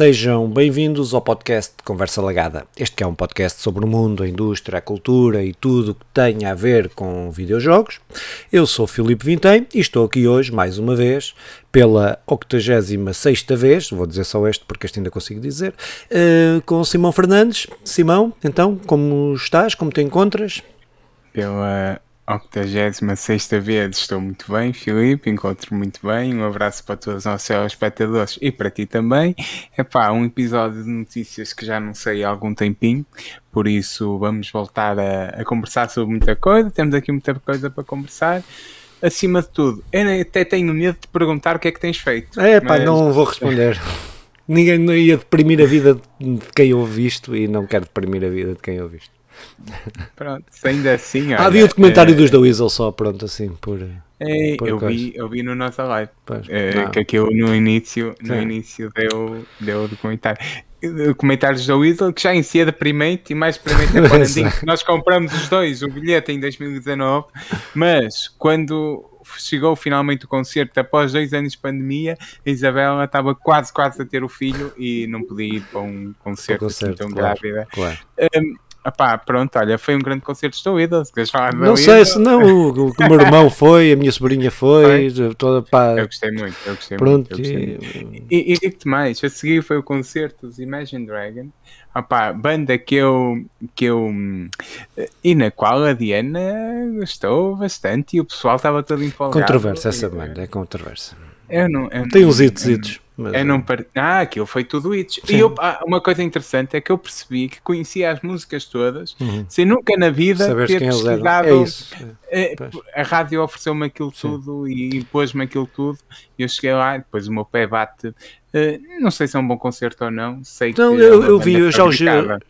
Sejam bem-vindos ao podcast Conversa Lagada. Este que é um podcast sobre o mundo, a indústria, a cultura e tudo o que tem a ver com videojogos. Eu sou Filipe Vintém e estou aqui hoje, mais uma vez, pela 86 vez, vou dizer só este porque este ainda consigo dizer, uh, com Simão Fernandes. Simão, então, como estás? Como te encontras? Pela 86 vez estou muito bem, Filipe, encontro muito bem. Um abraço para todos os nossos espectadores e para ti também. É pá, um episódio de notícias que já não sei há algum tempinho, por isso vamos voltar a, a conversar sobre muita coisa. Temos aqui muita coisa para conversar acima de tudo, eu até tenho medo de perguntar o que é que tens feito. É pá, mas... não vou responder. Ninguém não ia deprimir a vida de quem ouve isto e não quero deprimir a vida de quem ouve isto. Pronto, ainda assim. Olha, havia o documentário é, dos The Weasel só, pronto, assim, por. É, por eu, vi, eu vi no nosso live pois, é, que aquilo no início, no início deu, deu o documentário. Comentários da Weasel que já em si é deprimente e mais deprimente é para Nós compramos os dois, o bilhete em 2019, mas quando chegou finalmente o concerto após dois anos de pandemia, a Isabela estava quase, quase a ter o filho e não podia ir para um concerto, concerto assim tão claro, grávida. Claro. Um, Epá, pronto, olha, foi um grande concerto de Idols. Se queres falar Não sei se não, o, o, meu irmão foi, a minha sobrinha foi, foi? toda pá. Eu gostei muito, eu gostei pronto, muito. Gostei e, muito. e, e digo-te mais, a seguir foi o concerto dos Imagine Dragon, Epá, banda que eu, que eu e na qual a Diana gostou bastante e o pessoal estava todo empolgado. Controversa essa banda, é controversa. Eu não, eu Tem uns hits, mas, eu não par... Ah, aquilo foi tudo isso. E eu, ah, uma coisa interessante é que eu percebi que conhecia as músicas todas uhum. sem nunca na vida Saberes ter pesquisado. É isso. É, a rádio ofereceu-me aquilo Sim. tudo e impôs-me aquilo tudo. E eu cheguei lá e depois o meu pé bate. Uh, não sei se é um bom concerto ou não. Sei não, que eu, é eu vi, eu já, os,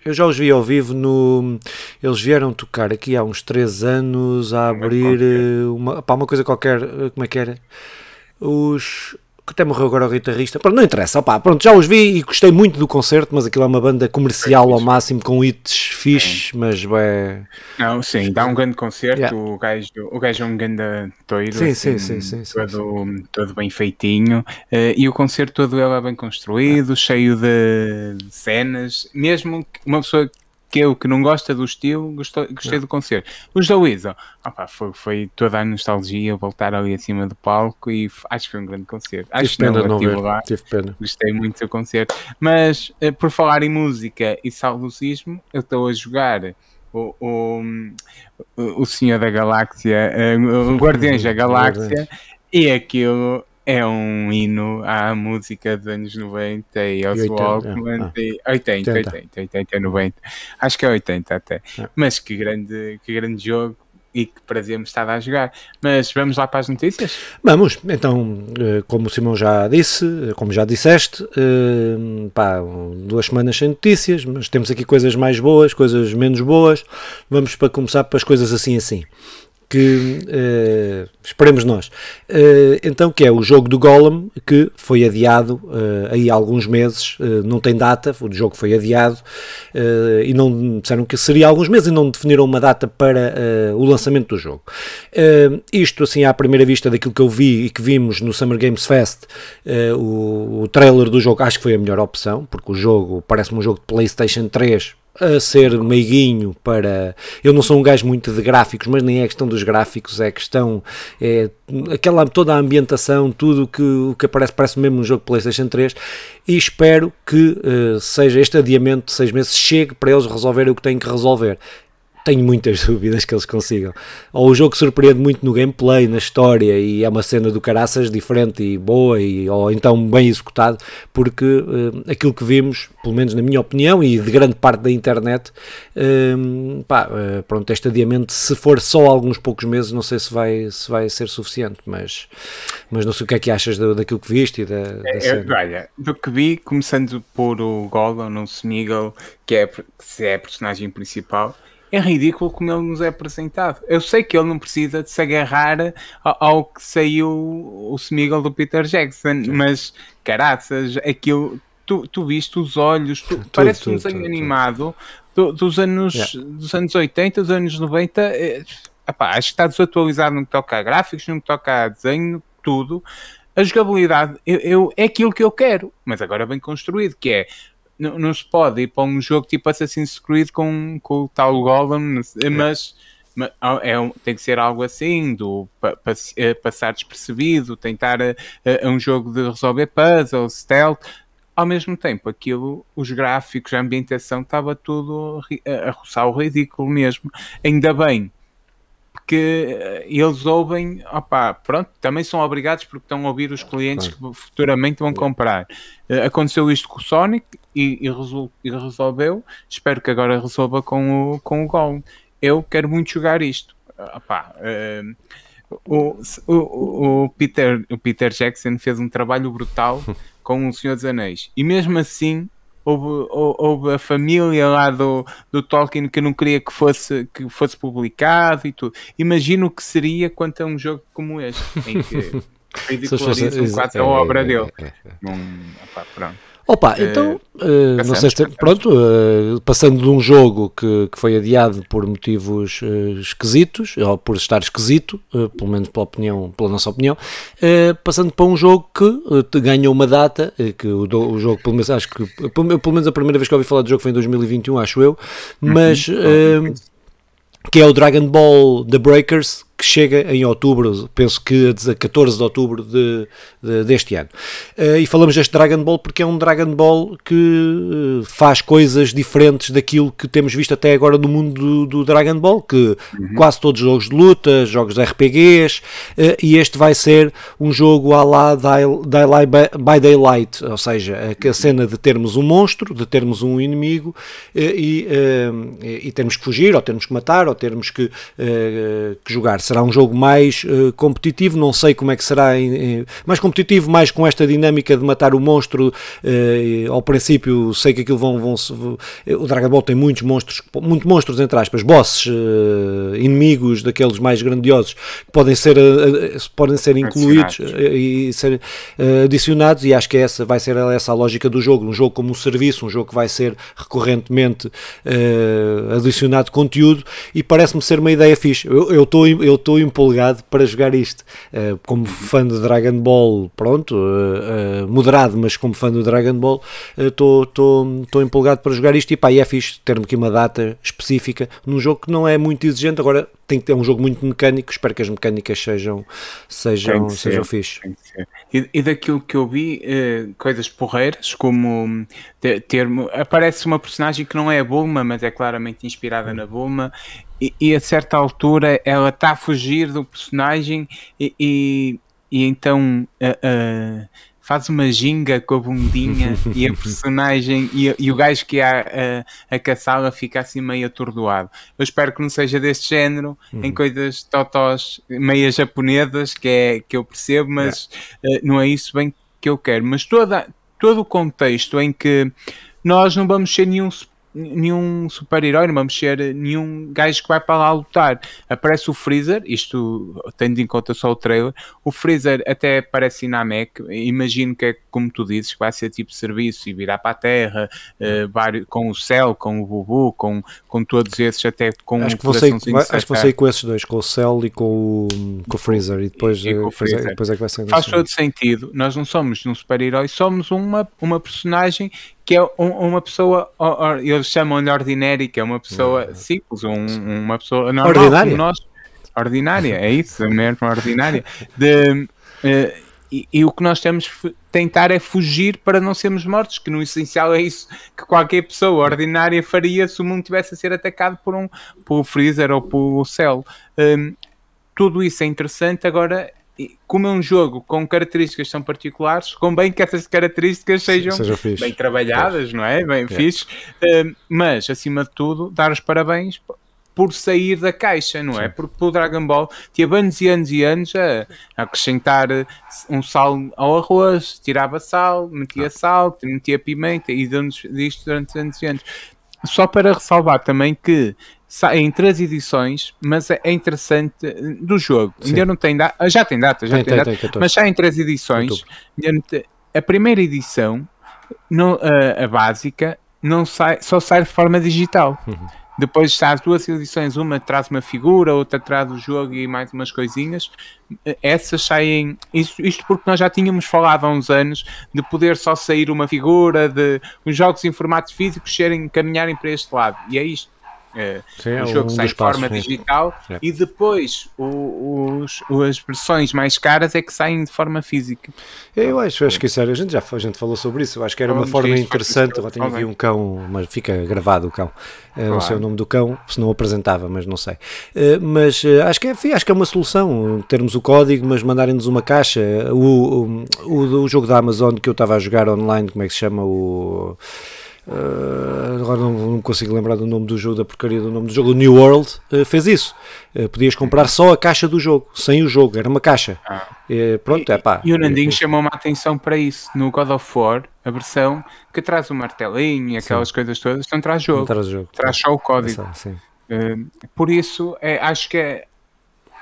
eu já os vi ao vivo no. Eles vieram tocar aqui há uns 3 anos a abrir uma, pá, uma coisa qualquer. Como é que era? Os que até morreu agora o guitarrista. Pronto, não interessa, opá, pronto, já os vi e gostei muito do concerto, mas aquilo é uma banda comercial ao máximo, com hits fixe, mas é... Não, sim, dá um grande concerto, yeah. o, gajo, o gajo é um grande toiro, sim, assim, sim, sim, sim, todo, sim, todo bem feitinho, uh, e o concerto todo ele é bem construído, cheio de cenas, mesmo uma pessoa que eu que não gosta do estilo, gostei, gostei do concerto. Os da Weasel, opa, foi, foi toda a nostalgia voltar ali acima do palco e acho que foi um grande concerto. Acho tive pena não, ver, lá, tive pena. Gostei muito do concerto. Mas eh, por falar em música e saudosismo, eu estou a jogar o, o, o Senhor da Galáxia, eh, o Guardiões da Galáxia, e aquilo é um hino à música dos anos 90 e aos Walkman. Ah, 80, 80, 80, 80, 90. Acho que é 80 até. Ah. Mas que grande, que grande jogo e que prazer me estava a jogar. Mas vamos lá para as notícias? Vamos, então, eh, como o Simão já disse, eh, como já disseste, eh, pá, duas semanas sem notícias, mas temos aqui coisas mais boas, coisas menos boas. Vamos para começar para as coisas assim assim que uh, esperemos nós. Uh, então, que é o jogo do Golem, que foi adiado uh, aí há alguns meses, não tem data, o jogo foi adiado e não disseram que seria alguns meses e não definiram uma data para o lançamento do jogo. isto, assim, à primeira vista daquilo que eu vi e que vimos no Summer Games Fest, o, o trailer do jogo acho que foi a melhor opção, porque o jogo parece-me um jogo de PlayStation 3 a ser meiguinho para. Eu não sou um gajo muito de gráficos, mas nem é questão dos gráficos, é questão. É, aquela, toda a ambientação, tudo que, o que aparece, parece mesmo um jogo PlayStation 3. E espero que uh, seja este adiamento de seis meses chegue para eles resolverem o que têm que resolver tenho muitas dúvidas que eles consigam. Ou o jogo surpreende muito no gameplay, na história, e é uma cena do caraças diferente e boa, e, ou então bem executado, porque uh, aquilo que vimos, pelo menos na minha opinião, e de grande parte da internet, uh, pá, uh, pronto, este adiamento, se for só alguns poucos meses, não sei se vai, se vai ser suficiente, mas, mas não sei o que é que achas da, daquilo que viste e da, da é, cena. Olha, do que vi, começando por o Gollum, o Smeagol, que é, que é a personagem principal, é ridículo como ele nos é apresentado. Eu sei que ele não precisa de se agarrar ao, que saiu o Smeagol do Peter Jackson, Sim. mas caraças, aquilo. Tu, tu viste os olhos, tu, tudo, parece tudo, um desenho animado do, dos, anos, yeah. dos anos 80, dos anos 90. É, epá, acho que está desatualizado no que toca a gráficos, no que toca a desenho, tudo. a jogabilidade eu, eu, é aquilo que eu quero, mas agora bem construído, que é não, não se pode ir para um jogo tipo Assassin's Creed com, com o tal Golem, mas, mas é, tem que ser algo assim, do pa, pa, eh, passar despercebido, tentar a, a, a um jogo de resolver puzzles, stealth, ao mesmo tempo, aquilo, os gráficos, a ambientação, estava tudo a, a roçar o ridículo mesmo. Ainda bem que eh, eles ouvem, opá, pronto, também são obrigados porque estão a ouvir os clientes que futuramente vão comprar. Uh, aconteceu isto com o Sonic e, e, resol, e, resolveu. Espero que agora resolva com o, com o Gol. Eu quero muito jogar isto. Opá, uh, o, o, o, Peter, o Peter Jackson fez um trabalho brutal com o Senhor dos Anéis. E mesmo assim, houve, houve a família lá do, do Tolkien que não queria que fosse, que fosse publicado e tudo. Imagino o que seria quanto a um jogo como este, em que ridicularizam quase a obra dele. É, é, é. opa, pronto. Opa, eh, então, uh, não sei se pronto, uh, passando de um jogo que, que foi adiado por motivos uh, esquisitos, ou por estar esquisito, pelo menos pela opinião, pela nossa opinião, passando para um jogo que ganha uma data, que o, o, jogo, pelo menos, acho que, pelo, pelo, menos a primeira vez que ouvi falar do jogo foi em 2021, acho eu, mas, uhum. que é o Dragon Ball The Breakers, que chega em outubro, penso que a 14 de outubro de, de, deste ano. Uh, e falamos deste Dragon Ball porque é um Dragon Ball que uh, faz coisas diferentes daquilo que temos visto até agora no mundo do, do Dragon Ball, que uhum. quase todos os jogos de luta, jogos de RPGs, eh, e este vai ser um jogo à la Daylight by Daylight, ou seja, a, a cena de termos um monstro, de termos um inimigo e, e termos que fugir, ou termos que matar, ou termos que, que jogar será um jogo mais uh, competitivo, não sei como é que será em, em, mais competitivo, mais com esta dinâmica de matar o monstro. Uh, ao princípio, sei que aquilo vão, vão o Dragon Ball tem muitos monstros, muitos monstros entre aspas, bosses, uh, inimigos daqueles mais grandiosos que podem ser, podem ser incluídos e ser adicionados. E acho que essa vai ser essa a lógica do jogo, um jogo como um serviço, um jogo que vai ser recorrentemente adicionado conteúdo e parece-me ser uma ideia fixe. Eu estou eu estou empolgado para jogar isto. Uh, como fã de Dragon Ball, pronto, uh, moderado, mas como fã do Dragon Ball, estou uh, empolgado para jogar isto. E pá, e é fixe ter-me aqui uma data específica num jogo que não é muito exigente. Agora tem que ter um jogo muito mecânico. Espero que as mecânicas sejam, sejam, sejam fixe. E, e, daquilo que eu vi, coisas porreiras, como ter, ter, aparece uma personagem que não é a Bulma, mas é claramente inspirada na Bulma e, e, a certa altura ela está a fugir do personagem e, e, e então uh, uh, faz uma ginga com a bundinha e a personagem e, o gajo que há a, a caçá-la fica assim meio atordoado. Eu espero que não seja deste género, uhum. em coisas totós meio japonesas, que, é, que eu percebo, mas yeah. uh, não é isso bem que eu quero. Mas toda, todo o contexto em que nós não vamos ser nenhum nenhum super-herói, não vamos ser nenhum gajo que vai para lá lutar. Aparece o Freezer, isto tendo em conta só o trailer, o Freezer até parece Namek, imagino que é como tu dizes, que vai ser tipo serviço e virar para a Terra, uh, com o Cell, com o Bubu, com, com todos esses, até com acho que sair, Acho que vou sair com esses dois, com o Cell e com o, com o Freezer, e depois, e, e depois, Freezer. É, depois é que vai ser. Faz todo sentido, nós não somos um super-herói, somos uma, uma personagem que é um, uma pessoa, or, eles chamam-lhe ordinária, que é uma pessoa uhum. simples, um, uma pessoa normal, ordinária. Nós, ordinária, é isso, mesmo ordinária. De, uh, e, e, o que nós temos que tentar é fugir para não sermos mortos, que no essencial é isso que qualquer pessoa ordinária faria se o mundo tivesse a ser atacado por um por Freezer ou por Cell. Um, tudo isso é interessante, agora como é um jogo com características tão particulares, convém que essas características sejam bem trabalhadas, não é? Bem fixe. Uh, mas, acima de tudo, dar os parabéns por sair da caixa, não é? Porque o Dragon Ball tinha anos e anos e anos a, a acrescentar um sal ao arroz, tirava sal, metia ah. sal, metia pimenta e deu-nos disto durante anos e anos. Só para ressalvar também que em três edições, mas é, é interessante eh, do jogo. Sim. Ainda não tem data, já tem data, já tem, tem, data, tem, mas já em três edições. A primeira edição, a, a, básica, não sai, só sai de forma digital. Uhum. depois está as duas edições, uma traz uma figura, outra traz o jogo e mais umas coisinhas. Essas saem, isto, isto porque nós já tínhamos falado há uns anos de poder só sair uma figura, de os jogos em formato físico serem, caminharem para este lado. E é isto sim, o jogo um sai de forma passos, digital é. e depois o, os, as versões mais caras é que saem de forma física. Eu acho, acho que isso era, a gente já a gente falou sobre isso, eu acho que era uma forma interessante. Eu tenho aqui um cão, mas fica gravado o cão. Claro. Eh, não sei o nome do cão, se não apresentava, mas não sei. Eh, mas eh, acho que é, acho que é uma solução termos o código, mas mandarem-nos uma caixa. O, o, o, o jogo da Amazon que eu estava a jogar online, como é que se chama? O. Uh, agora não, não, consigo lembrar do nome do jogo, da porcaria do nome do jogo. O New World uh, fez isso. Uh, podias comprar só a caixa do jogo, sem o jogo, era uma caixa. Ah. pronto, e, é pá. E o Nandinho chamou-me a atenção para isso no God of War, a versão que traz o martelinho e aquelas sim. coisas todas, não traz jogo. Não traz, jogo. traz só o código. por isso, é, acho que é,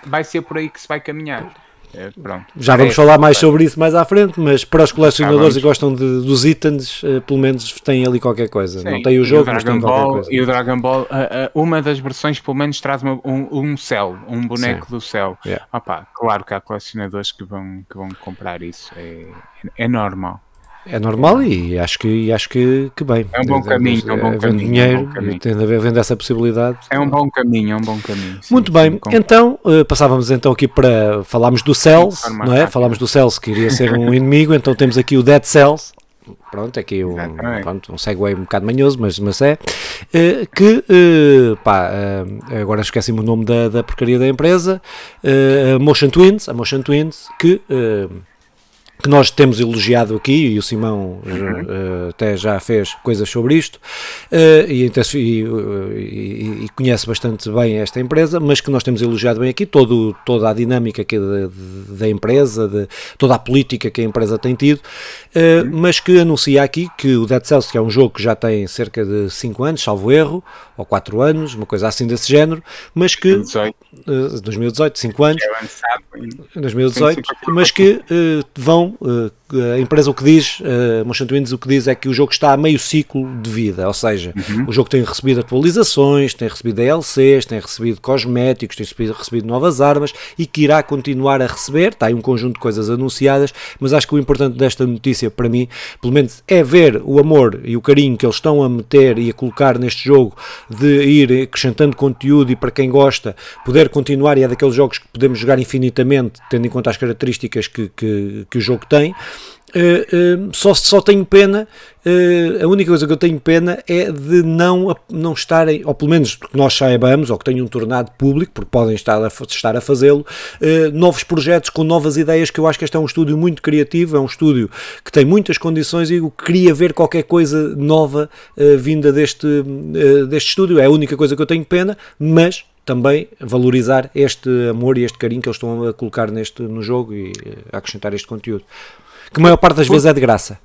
vai ser por aí que se vai caminhar. É, Já vamos é, falar mais sobre isso mais à frente, mas para os colecionadores que gostam de, dos itens, uh, pelo menos têm ali qualquer coisa. Sim, não tem o jogo, o mas tem qualquer coisa. E o Dragon Ball, uh, uh, uma das versões, pelo menos, traz uma, um, um céu, um boneco Sim. do céu. Yeah. Opa, claro que há colecionadores que vão, que vão comprar isso, é, é normal. É normal e acho que, acho que, que bem. É um bom caminho, é um bom caminho. dinheiro, é um bom caminho. vendo essa possibilidade. É um bom caminho, é um bom caminho. Sim, Muito bem, então uh, passávamos então aqui para falarmos do Cells, não é? Falámos do Cells que iria ser um inimigo, então temos aqui o Dead Cells. Pronto, aqui um, pronto, um segue um bocado manhoso, mas, mas é. Uh, que, uh, pá, agora esqueci-me o nome da, da porcaria da empresa, Motion Twins, a Motion Twins, que que nós temos elogiado aqui, e o Simão uhum. uh, até já fez coisas sobre isto, uh, e, e, e, e, conhece bastante bem esta empresa, mas que nós temos elogiado bem aqui, todo, toda a dinâmica aqui da, da empresa, de, toda a política que a empresa tem tido, uh, uhum. mas que anuncia aqui que o Dead Cells, que é um jogo que já tem cerca de 5 anos, salvo erro, ou 4 anos, uma coisa assim desse género, mas que... 2018. 2018, 5 anos. 2018, mas que vão uh, a empresa o que diz, uh, Motion Twins o que diz é que o jogo está a meio ciclo de vida, ou seja, uhum. o jogo tem recebido atualizações, tem recebido DLCs, tem recebido cosméticos, tem recebido, recebido novas armas e que irá continuar a receber, está aí um conjunto de coisas anunciadas, mas acho que o importante desta notícia para mim, pelo menos é ver o amor e o carinho que eles estão a meter e a colocar neste jogo de ir acrescentando conteúdo e para quem gosta, poder continuar e é daqueles jogos que podemos jogar infinitamente, tendo em conta as características que, que, que o jogo tem. Uh, uh, só, só tenho pena, uh, a única coisa que eu tenho pena é de não, não estarem, ou pelo menos que nós saibamos, ou que tenham tornado público, porque podem estar a, estar a fazê-lo, novos projetos com novas ideias, que eu acho que este é um estúdio muito criativo, é um estúdio que tem muitas condições e eu queria ver qualquer coisa nova vinda deste, deste estúdio, é a única coisa que eu tenho pena, mas também valorizar este amor e este carinho que eles estão a colocar neste, no jogo e a acrescentar este conteúdo que a maior parte das vezes é de graça.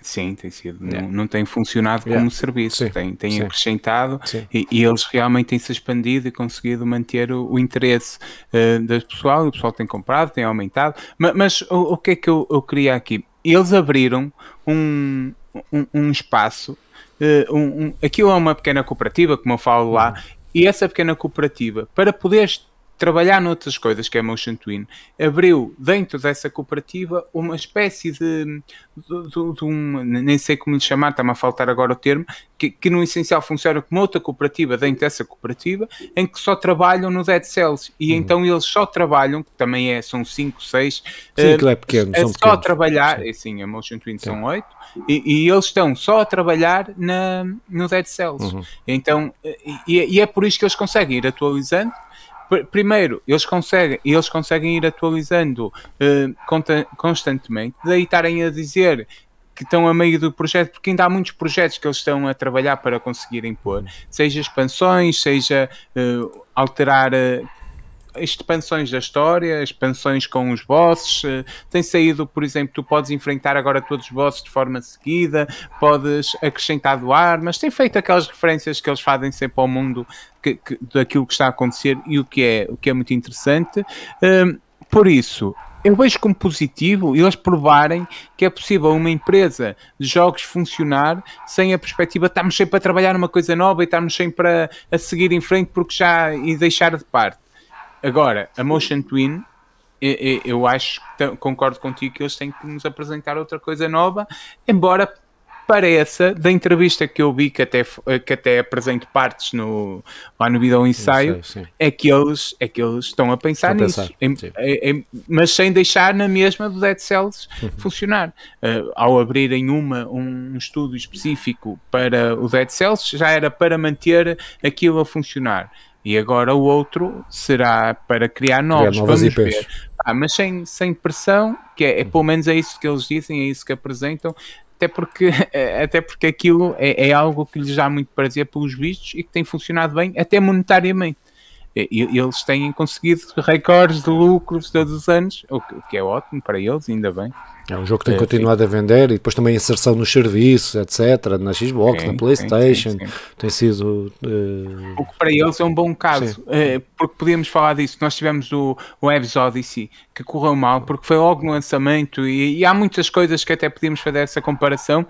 Sim, tem sido. Yeah. Não, não, tem funcionado yeah. como serviço, Sim. tem, tem Sim. acrescentado e, e, eles realmente têm se expandido e conseguido manter o, o interesse uh, do pessoal. O pessoal tem comprado, tem aumentado. Mas, mas o, o, que é que eu, eu queria aqui? Eles abriram um, um, um espaço. Uh, um, um, aquilo é uma pequena cooperativa, como eu falo lá, uhum. e essa pequena cooperativa, para poderes trabalhar noutras coisas, que é Motion Twin, abriu dentro dessa cooperativa uma espécie de, de, de, de um, nem sei como lhe chamar, está-me a faltar agora o termo, que, que, no essencial funciona como outra cooperativa dentro dessa cooperativa, em que só trabalham no Dead Cells, e uhum. então eles só trabalham, que também é, são 5, 6, sim, uh, é pequeno, é só pequenos. trabalhar, sim. sim, a Motion Twin são 8, e, e, eles estão só a trabalhar na, no Dead Cells. Uhum. Então, e, e, é por isso que eles conseguem ir atualizando primeiro, eles conseguem, eles conseguem ir atualizando uh, constantemente, daí estarem a dizer que estão a meio do projeto, porque ainda há muitos projetos que eles estão a trabalhar para conseguirem pôr, seja expansões, seja uh, alterar uh, expansões da história, expansões com os bosses. Uh, tem saído, por exemplo, tu podes enfrentar agora todos os bosses de forma seguida, podes acrescentar armas, tem feito aquelas referências que eles fazem sempre ao mundo que, que, daquilo que está a acontecer e o que é, o que é muito interessante. Uh, por isso, eu vejo como positivo eles provarem que é possível uma empresa de jogos funcionar sem a perspectiva de estarmos sempre a trabalhar numa coisa nova e estarmos sempre a, a seguir em frente porque já e deixar de parte. Agora, a Motion Twin, eu, eu acho, concordo contigo que eles têm que nos apresentar outra coisa nova, embora pareça, da entrevista que eu vi, que até, que até apresento partes no, lá no vídeo ensaio, sei, é, que eles, é que eles estão a pensar estão nisso, a pensar, em, em, mas sem deixar na mesma do Dead Cells uhum. funcionar. Uh, ao abrirem uma, um estudo específico para o Dead Cells, já era para manter aquilo a funcionar. E agora o outro será para criar novos. Criar Vamos IPs. Ah, mas sem, sem pressão, que é, é, pelo menos é isso que eles dizem, é isso que apresentam, até porque, até porque aquilo é, é algo que lhes dá muito prazer pelos vistos e que tem funcionado bem, até monetariamente. Eles têm conseguido recordes de lucros todos os anos, o que é ótimo para eles, ainda bem. É um jogo que tem é, continuado sim. a vender e depois também inserção nos serviços, etc. Na Xbox, sim, na PlayStation. Sim, tem sido. Uh... O que para eles é um bom caso, uh, porque podíamos falar disso. Nós tivemos o, o Eves Odyssey que correu mal, porque foi logo no lançamento e, e há muitas coisas que até podíamos fazer essa comparação.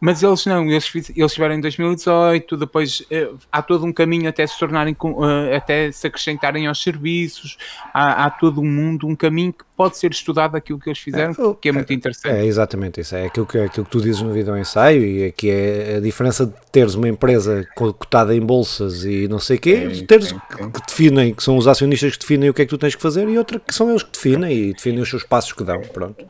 Mas eles não, eles, eles tiveram em 2018, depois uh, há todo um caminho até se tornarem, uh, até se acrescentarem aos serviços, há, há, todo um mundo, um caminho que pode ser estudado aquilo que eles fizeram, é, que é muito interessante. É exatamente isso, é aquilo que, aquilo que tu dizes no vídeo ensaio e é que é a diferença de teres uma empresa cotada em bolsas e não sei o quê, é, teres é, que definem, que são os acionistas que definem o que é que tu tens que fazer e outra que são eles que definem e definem os seus passos que dão, pronto.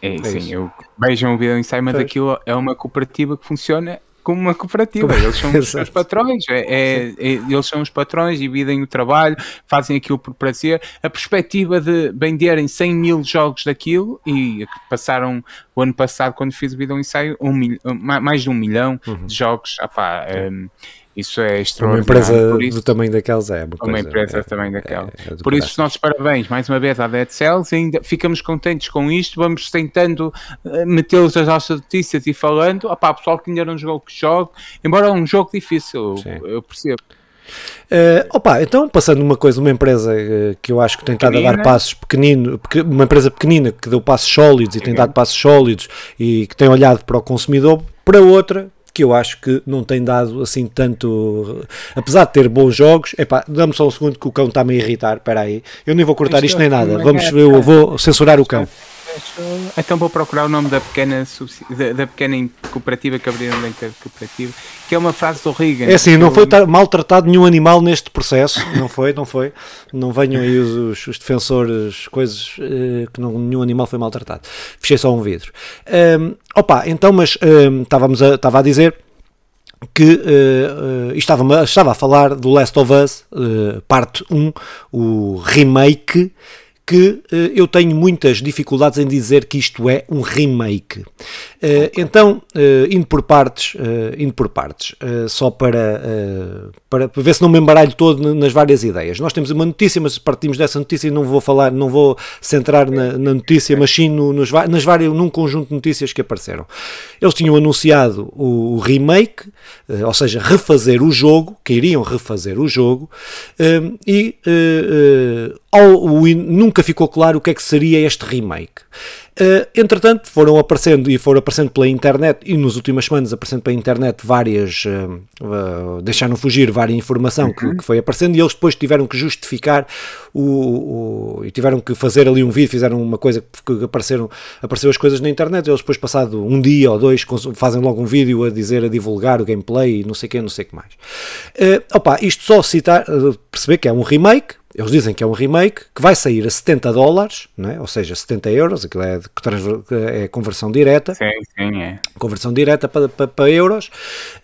É, é sim, eu vejam o vídeo em cima daquilo, é uma cooperativa que funciona como uma cooperativa. Eles são os, os patrões, é, é, é, eles são os patrões, dividem o trabalho, fazem aquilo por prazer. A perspectiva de venderem 100 mil jogos daquilo e passaram o ano passado, quando fiz o vídeo ensaio, um mil, mais de um milhão uhum. de jogos. Apá, um, isso é extraordinário. Uma empresa isso, do tamanho daquelas é. Uma, coisa, uma empresa é, tamanho daquela. É, é por isso, os nossos parabéns mais uma vez à Dead Cells. Ainda ficamos contentes com isto. Vamos tentando uh, metê-los nas nossas notícias e falando. Opá, pessoal que ainda não jogou, que jogue. Embora é um jogo difícil, eu, eu percebo. Uh, opa, então passando uma coisa, uma empresa uh, que eu acho que tem estado a dar passos pequenino, uma empresa pequenina que deu passos sólidos e tem dado passos sólidos e que tem olhado para o consumidor, para outra que eu acho que não tem dado assim tanto. Apesar de ter bons jogos, epá, dá-me só um segundo que o cão está-me a irritar. Espera aí, eu nem vou cortar isto nem nada. Vamos, eu vou censurar o cão. Então vou procurar o nome da pequena, da, da pequena cooperativa que abriram dentro da cooperativa, que é uma frase do Reagan. É assim, não foi maltratado nenhum animal neste processo, não foi, não foi. Não venham aí os, os defensores, coisas uh, que não, nenhum animal foi maltratado. Fechei só um vidro. Um, opa, então, mas um, estávamos a, estava a dizer que uh, uh, estava, estava a falar do Last of Us, uh, parte 1, o remake que uh, eu tenho muitas dificuldades em dizer que isto é um remake. Uh, então, uh, indo por partes, indo por partes só para, para ver se não me embaralho todo nas várias ideias. Nós temos uma notícia, mas partimos dessa notícia e não vou falar, não vou centrar na, na notícia, mas sim no, nos, nas várias, num conjunto de notícias que apareceram. Eles tinham anunciado o, o remake, ou seja, refazer o jogo, que iriam refazer o jogo, e ao, o, nunca ficou claro o que é que seria este remake. Uh, entretanto, foram aparecendo e foram aparecendo pela internet e nas últimas semanas aparecendo pela internet várias, uh, uh, deixaram fugir várias informação que, uhum. que, foi aparecendo e eles depois tiveram que justificar o, o, e tiveram que fazer ali um vídeo, fizeram uma coisa que apareceram, apareceu as coisas na internet, eles depois passado um dia ou dois fazem logo um vídeo a dizer, a divulgar o gameplay e não sei o que, não sei o que mais. opa, isto só citar, perceber que é um remake, eles dizem que é um remake que vai sair a 70 dólares, é? ou seja, 70 euros, aquilo é, é conversão direta. Sim, sim, é. Conversão direta para, para, para euros.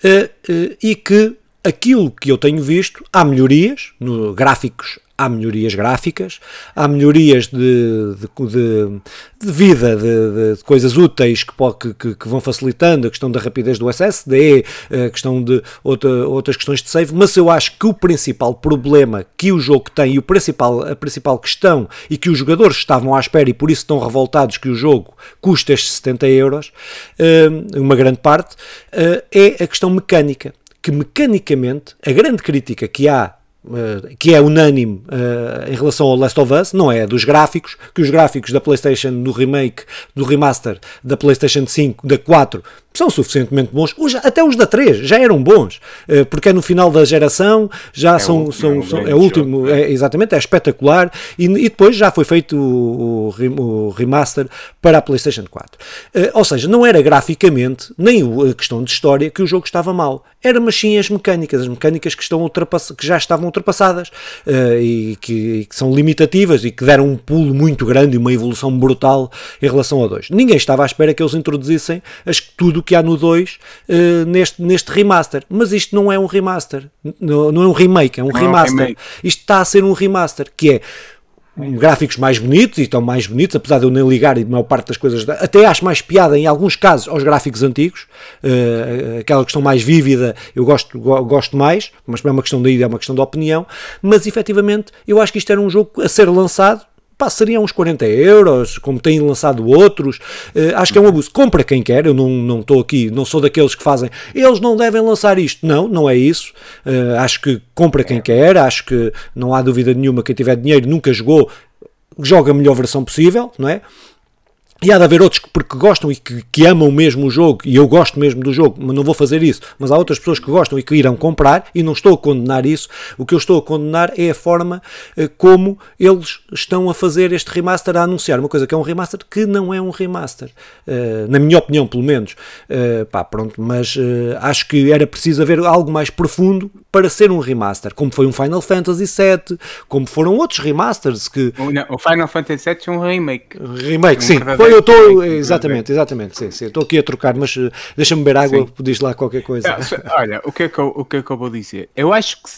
Uh, uh, e que aquilo que eu tenho visto, há melhorias, no, gráficos há melhorias gráficas, há melhorias de, de, de, de vida, de, coisas úteis que, que, que, vão facilitando a questão da rapidez do SSD, a questão de outra, outras questões de save, mas eu acho que o principal problema que o jogo tem e o principal, a principal questão e que os jogadores estavam à espera e por isso estão revoltados que o jogo custa estes 70 euros, eh, uma grande parte, eh, é a questão mecânica. Que mecanicamente a grande crítica que há uh, que é unânime uh, em relação ao Last of Us, não é? Dos gráficos, que os gráficos da PlayStation no remake, do remaster da PlayStation 5, da 4, são suficientemente bons, os, até os da 3 já eram bons, uh, porque é no final da geração, já é são, são, é, são, é o último, é, exatamente, é espetacular, e, e, depois já foi feito o, o, remaster para a PlayStation 4. ou seja, não era graficamente, nem a questão de história, que o jogo estava mal, era mas sim as mecânicas, as mecânicas que, estão que já estavam ultrapassadas uh, e, que, e, que, são limitativas e que deram um pulo muito grande e uma evolução brutal em relação ao 2. Ninguém estava à espera que eles introduzissem as, tudo o que há no 2 uh, eh, neste, neste remaster, mas isto não é um remaster, não, não é um remake, é um não remaster. É um. Isto está a ser um remaster, que é gráficos mais bonitos e estão mais bonitos, apesar de eu nem ligar e a maior parte das coisas, até acho mais piada em alguns casos aos gráficos antigos, uh, aquela questão mais vívida eu gosto, gosto mais, mas é uma questão de é uma questão de opinião, mas efetivamente eu acho que isto era um jogo a ser lançado pá, seriam uns 40 euros, como têm lançado outros. Uh, acho que é um abuso. Compra quem quer, eu não estou aqui, não sou daqueles que fazem, eles não devem lançar isto. Não, não é isso. Uh, acho que compra quem quer, acho que não há dúvida nenhuma, quem tiver dinheiro nunca jogou, joga a melhor versão possível, não é? E há de haver outros que porque gostam e que, que, amam mesmo o jogo, e eu gosto mesmo do jogo, mas não vou fazer isso. Mas há outras pessoas que gostam e que irão comprar, e não estou a condenar isso. O que eu estou a condenar é a forma eh, como eles estão a fazer este remaster, a anunciar uma coisa que é um remaster que não é um remaster. Uh, na minha opinião, pelo menos. Uh, pá, pronto, mas uh, acho que era preciso haver algo mais profundo para ser um remaster, como foi um Final Fantasy VII, como foram outros remasters que. O, Final Fantasy VII é um remake. Remake, um sim. Foi eu estou. Exatamente, exatamente. Sim, sim. Estou aqui a trocar, mas uh, deixa-me beber água, diz lá qualquer coisa. Olha, o que, é que eu, o que é que eu vou dizer? Eu acho que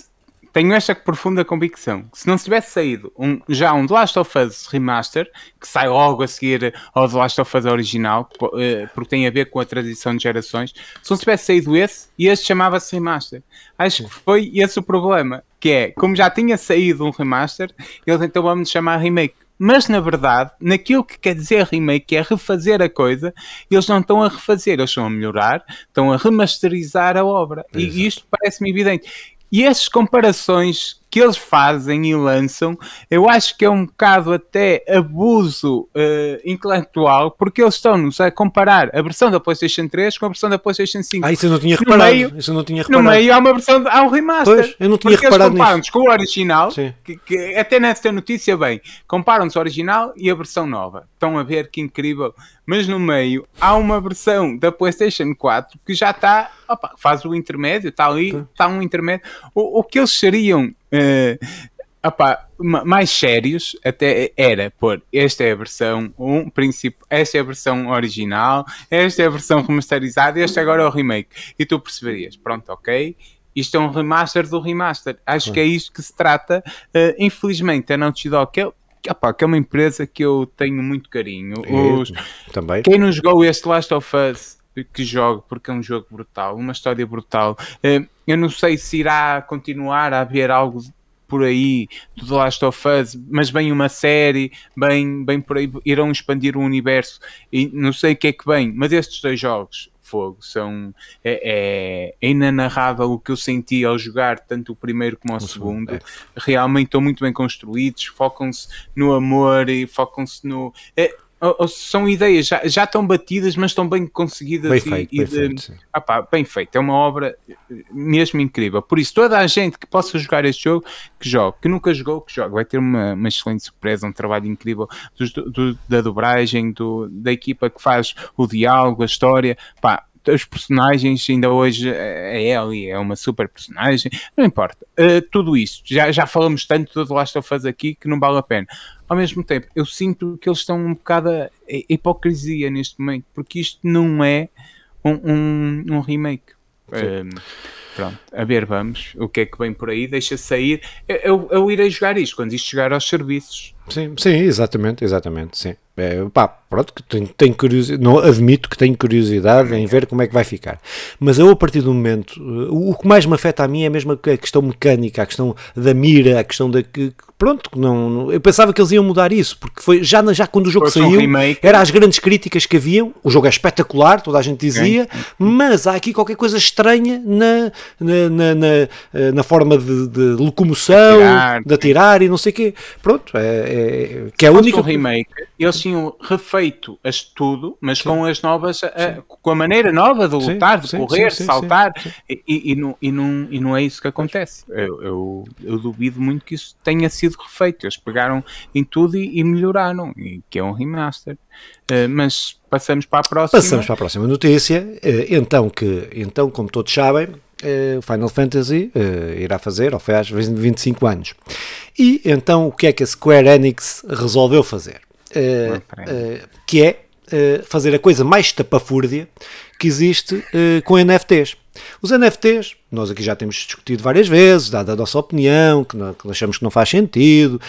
tenho esta profunda convicção que se não tivesse saído um, já um The Last of Us Remaster, que sai logo a seguir ao The Last of Us original, uh, porque tem a ver com a transição de gerações, se não tivesse saído esse, e este chamava-se Remaster. Acho que foi esse o problema, que é, como já tinha saído um Remaster, eles então vamos chamar Remake mas na verdade, naquilo que quer dizer remake, que é refazer a coisa, eles não estão a refazer, eles estão a melhorar, estão a remasterizar a obra. Exato. E isto parece-me evidente. E essas comparações que eles fazem e lançam, eu acho que é um bocado até abuso uh, intelectual, porque eles estão-nos a comparar a versão da PlayStation 3 com a versão da PlayStation 5. Ah, isso eu não tinha reparado. No meio, isso não tinha reparado. No meio há uma versão, há um remaster. Pois, eu não tinha reparado eles comparam-nos com o original, que, que, até nessa notícia bem, comparam-nos o original e a versão nova. Estão a ver que incrível. Mas no meio há uma versão da PlayStation 4 que já está, faz o intermédio, está ali, está um intermédio. O, o que eles seriam uh, opa, mais sérios até era pôr esta é a versão um, princípio, esta é a versão original, esta é a versão remasterizada, este agora é o remake. E tu perceberias, pronto, ok, isto é um remaster do remaster. Acho que é isto que se trata. Uh, infelizmente, a Naughty Dog, é, opa, que é uma empresa que eu tenho muito carinho. Os, também. Quem não jogou este Last of Us que jogue, porque é um jogo brutal, uma história brutal. Uh, eu não sei se irá continuar a haver algo por aí do The Last of Us, mas bem uma série, bem, bem por aí, irão expandir o universo e não sei o que é que vem, mas estes dois jogos fogo. São, é, é, inanarrável o que eu senti ao jogar tanto o primeiro como o, o segundo. segundo. É. Realmente estão muito bem construídos, focam-se no amor e focam-se no. É, são ideias já, já estão batidas, mas estão bem conseguidas bem feito, e, bem, de, feito, ah pá, bem feito. É uma obra mesmo incrível. Por isso, toda a gente que possa jogar este jogo, que jogue, que nunca jogou, que jogue, vai ter uma, uma excelente surpresa, um trabalho incrível do, do, da dobragem, do, da equipa que faz o diálogo, a história. Pá, os personagens, ainda hoje a Ellie é uma super personagem, não importa. Uh, tudo isso, já, já falamos tanto do The Last of Us aqui que não vale a pena ao mesmo tempo, eu sinto que eles estão um bocado a, hipocrisia neste momento, porque isto não é um, um, um remake. Um, pronto, a ver, vamos, o que é que vem por aí, deixa sair. Eu, eu, eu, irei jogar isto quando isto chegar aos serviços. Sim, sim, exatamente, exatamente, sim. É, pá, pronto, que tenho, tenho curiosidade, não admito que tenho curiosidade em ver como é que vai ficar. Mas eu, a partir do momento, o, o que mais me afeta a mim é mesmo a questão mecânica, a questão da mira, a questão da que, pronto, não, eu pensava que eles iam mudar isso, porque foi já, já quando o jogo saiu, um era as grandes críticas que haviam, o jogo é espetacular, toda a gente dizia, mas há aqui qualquer coisa estranha na, na, na, na, na forma de, de locomoção, de atirar e não sei o quê. Pronto, é, é que é a única... Um remake, eles tinham refeito a tudo, mas sim. com as novas, a, com a maneira nova de lutar, sim, de correr, sim, de saltar, E, e, não, e, não, e não é isso que acontece. Eu, eu, eu, duvido muito que isso tenha sido refeito. Eles pegaram em tudo e, e melhoraram, e que é um remaster. Uh, mas passamos para a próxima. Passamos para a próxima notícia. Uh, então, que, então, como todos sabem, uh, Final Fantasy irá fazer, ou faz 25 anos. E então, o que é que a Square Enix resolveu fazer? Uh, uh, que é uh, fazer a coisa mais tapafúrdia que existe com NFTs. Os NFTs, nós aqui já temos discutido várias vezes, dada a nossa opinião, que, não, que achamos que não faz sentido,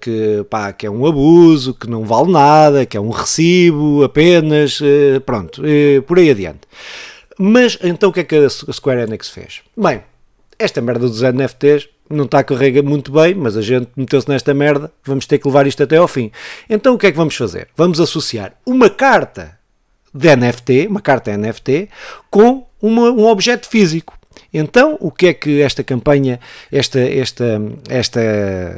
que, pá, que é um abuso, que não vale nada, que é um recibo apenas, pronto, por aí adiante. Mas então o que é que a Square Enix fez? Bem, esta merda dos NFTs não está a muito bem, mas a gente meteu-se nesta merda, vamos ter que levar isto até ao fim. Então o que é que vamos fazer? Vamos associar uma carta de NFT, uma carta NFT, com uma, um objeto físico. Então, o que é que esta campanha, esta, esta, esta,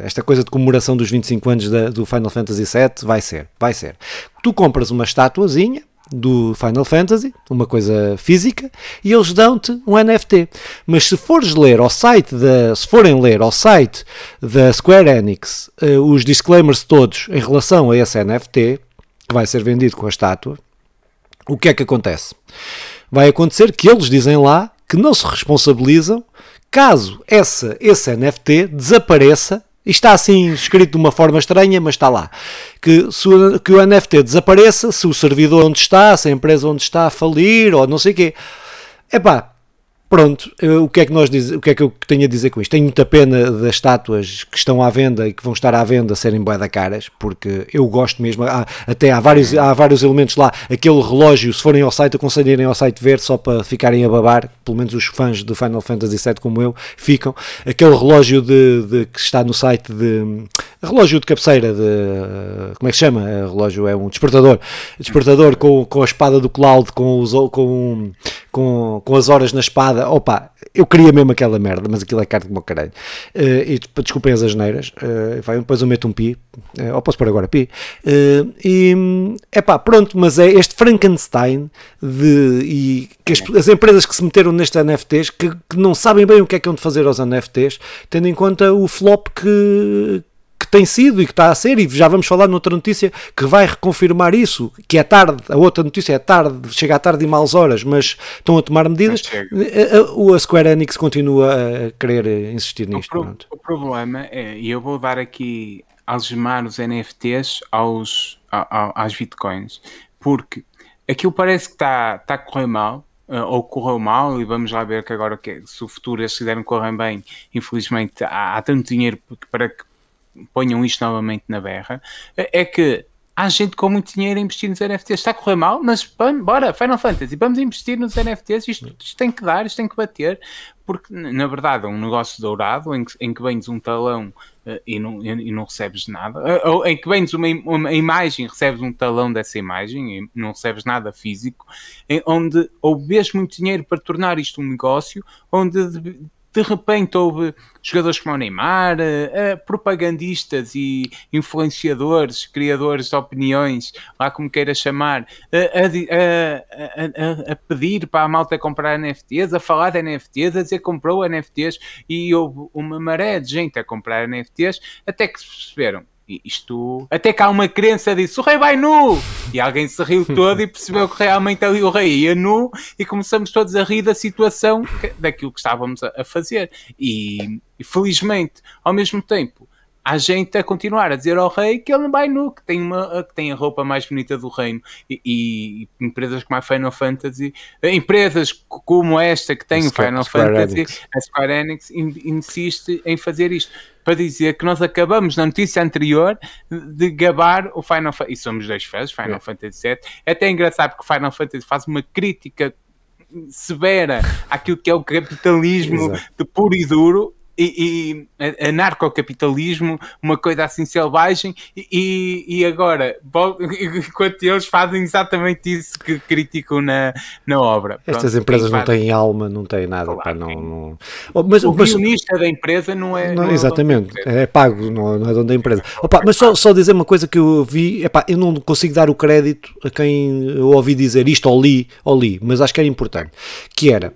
esta coisa de comemoração dos 25 anos da, do Final Fantasy VII vai ser? Vai ser. Tu compras uma estatuazinha, do Final Fantasy, uma coisa física, e eles dão-te um NFT. Mas se fores ler ao site da, se forem ler ao site da Square Enix uh, os disclaimers todos em relação a esse NFT, que vai ser vendido com a estátua, o que é que acontece? Vai acontecer que eles dizem lá que não se responsabilizam caso essa, esse NFT desapareça está assim escrito de uma forma estranha, mas está lá. Que, se o, que o NFT desapareça, se o servidor onde está, se a empresa onde está falir, ou não sei o quê. Epá, Pronto, o que é que nós diz, o que é que eu tenho a dizer com isto? Tenho muita pena das estátuas que estão à venda e que vão estar à venda serem bué da caras, porque eu gosto mesmo, há, até há vários, há vários elementos lá, aquele relógio, se forem ao site, aconselho irem ao site ver só para ficarem a babar, pelo menos os fãs do Final Fantasy VII como eu, ficam, aquele relógio de, de que está no site de, relógio de cabeceira, de, como é que se chama? O relógio é um despertador, despertador com, com a espada do Cloud, com, os, com, com, com as horas na espada, opa, eu queria mesmo aquela merda, mas aquilo é carta como o caralho. Uh, e desculpem as asneiras, uh, depois eu meto um pi, uh, ou posso pôr agora pi. Uh, e é pá, pronto, mas é este Frankenstein de, e que as, as, empresas que se meteram nestes NFTs que, que, não sabem bem o que é que hão de fazer aos NFTs, tendo em conta o flop que tem sido e que está a ser, e já vamos falar noutra notícia que vai reconfirmar isso, que é tarde, a outra notícia é tarde, chega à tarde e maus horas, mas estão a tomar medidas. A, a Square Enix continua a querer insistir nisto. O, pro, o problema é, e eu vou dar aqui algemar os NFTs aos, às bitcoins, porque aquilo parece que está, está a correr mal, ou correu mal, e vamos lá ver que agora que, se o futuro eles quiserem correr bem, infelizmente há, há tanto dinheiro para que ponham isto novamente na berra, é que há gente com muito dinheiro a investir nos NFTs. Está a correr mal, mas bora, Final Fantasy, vamos investir nos NFTs. Isto, isto, tem que dar, isto tem que bater, porque na verdade é um negócio dourado em que, em que vendes um talão uh, e, não, e, não recebes nada, uh, ou em que vendes uma, uma imagem e recebes um talão dessa imagem e não recebes nada físico, em, onde ou vês muito dinheiro para tornar isto um negócio, onde de repente houve jogadores como o Neymar, uh, propagandistas e influenciadores, criadores de opiniões, lá como queira chamar, uh, a, a, a, pedir para a malta comprar NFTs, a falar de NFTs, a dizer que comprou NFTs e houve uma maré de gente a comprar NFTs, até que se perceberam isto. Até que há uma crença disso: o rei vai nu! E alguém se riu todo e percebeu que realmente ali o rei ia nu e começamos todos a rir da situação, daquilo que estávamos a, fazer. E, e felizmente, ao mesmo tempo, há gente a continuar a dizer ao rei que ele não vai nu, que tem, uma, que tem a roupa mais bonita do reino. E, e empresas como a Final Fantasy, empresas como esta que tem o Final Square Fantasy, Enix. a Square Enix insiste em fazer isto para dizer que nós acabamos na notícia anterior de gabar o Final Fantasy, e somos dois fãs, Final é. Fantasy VII. É até engraçado porque o Final Fantasy faz uma crítica severa àquilo que é o capitalismo Exato. de puro e duro e, e anarcocapitalismo, uma coisa assim selvagem, e, e agora, enquanto eles fazem exatamente isso que criticam na, na obra. Estas Pronto, empresas não têm alma, não têm nada. Claro, pá, não, não... Oh, mas, o mas, da empresa não é. Não, não é exatamente, é, pago, não, não é dono da empresa. Opa, mas só, só dizer uma coisa que eu vi, epá, eu não consigo dar o crédito a quem eu ouvi dizer isto ou li, ou li, mas acho que era importante, que era,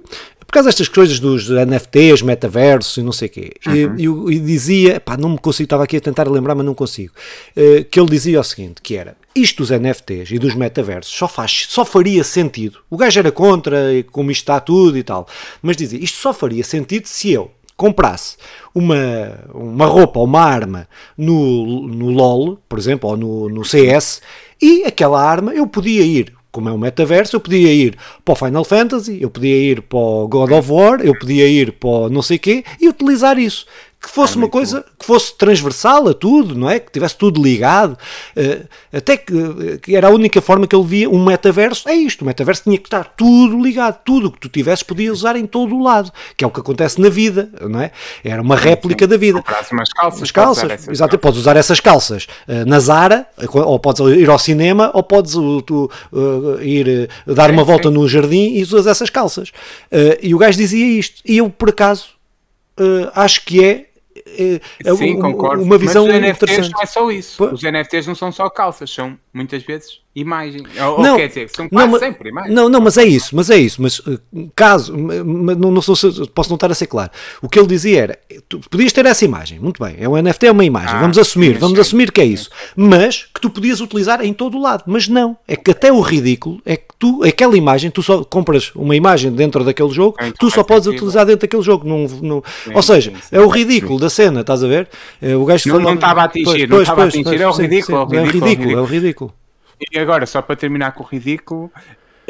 por causa destas coisas dos NFTs, metaverso e não sei o quê. Uhum. E, e, dizia, pá, não me consigo, estava aqui a tentar lembrar, mas não consigo. Uh, que ele dizia o seguinte: que era isto dos NFTs e dos metaversos só, faz, só faria sentido. O gajo era contra, como isto está tudo e tal, mas dizia isto só faria sentido se eu comprasse uma, uma roupa ou uma arma no, no LOL, por exemplo, ou no, no CS, e aquela arma eu podia ir como é um metaverso, eu podia ir para o Final Fantasy, eu podia ir para o God of War, eu podia ir para o não sei quê e utilizar isso que fosse uma coisa que fosse transversal a tudo, não é? Que tivesse tudo ligado, uh, até que, que, era a única forma que ele via um metaverso. É isto, o metaverso tinha que estar tudo ligado, tudo que tu tivesses podia usar em todo o lado, que é o que acontece na vida, não é? Era uma réplica da vida. Umas calças, As calças, exato, podes usar essas calças uh, na Zara, ou podes ir ao cinema, ou podes tu, ir dar uma volta no jardim e usas essas calças. e o gajo dizia isto, e eu por acaso acho que é é, é Sim, concordo. uma visão Mas os NFTs não é só isso. Os NFTs não são só calças, são muitas vezes imagem. Ou, não, quer dizer, são quase não, sempre imagens. Não, não, mas é isso, mas é isso. Mas eh, caso, não, não sou, posso não estar a ser claro. O que ele dizia era: tu podias ter essa imagem, muito bem, é um NFT, é uma imagem, ah, vamos assumir, vamos assumir que é isso. Mas que tu podias utilizar em todo o lado. Mas não, é que até o ridículo é que tu, aquela imagem, tu só compras uma imagem dentro daquele jogo, então, tu só podes utilizar dentro daquele jogo. Não, não, sim, ou seja, sim, sim, é o ridículo da cena, estás a ver? É, o gajo não, não estava a atingir, pois, não estava a atingir, é o ridículo. É o ridículo, é o ridículo. E agora, só para terminar com o ridículo,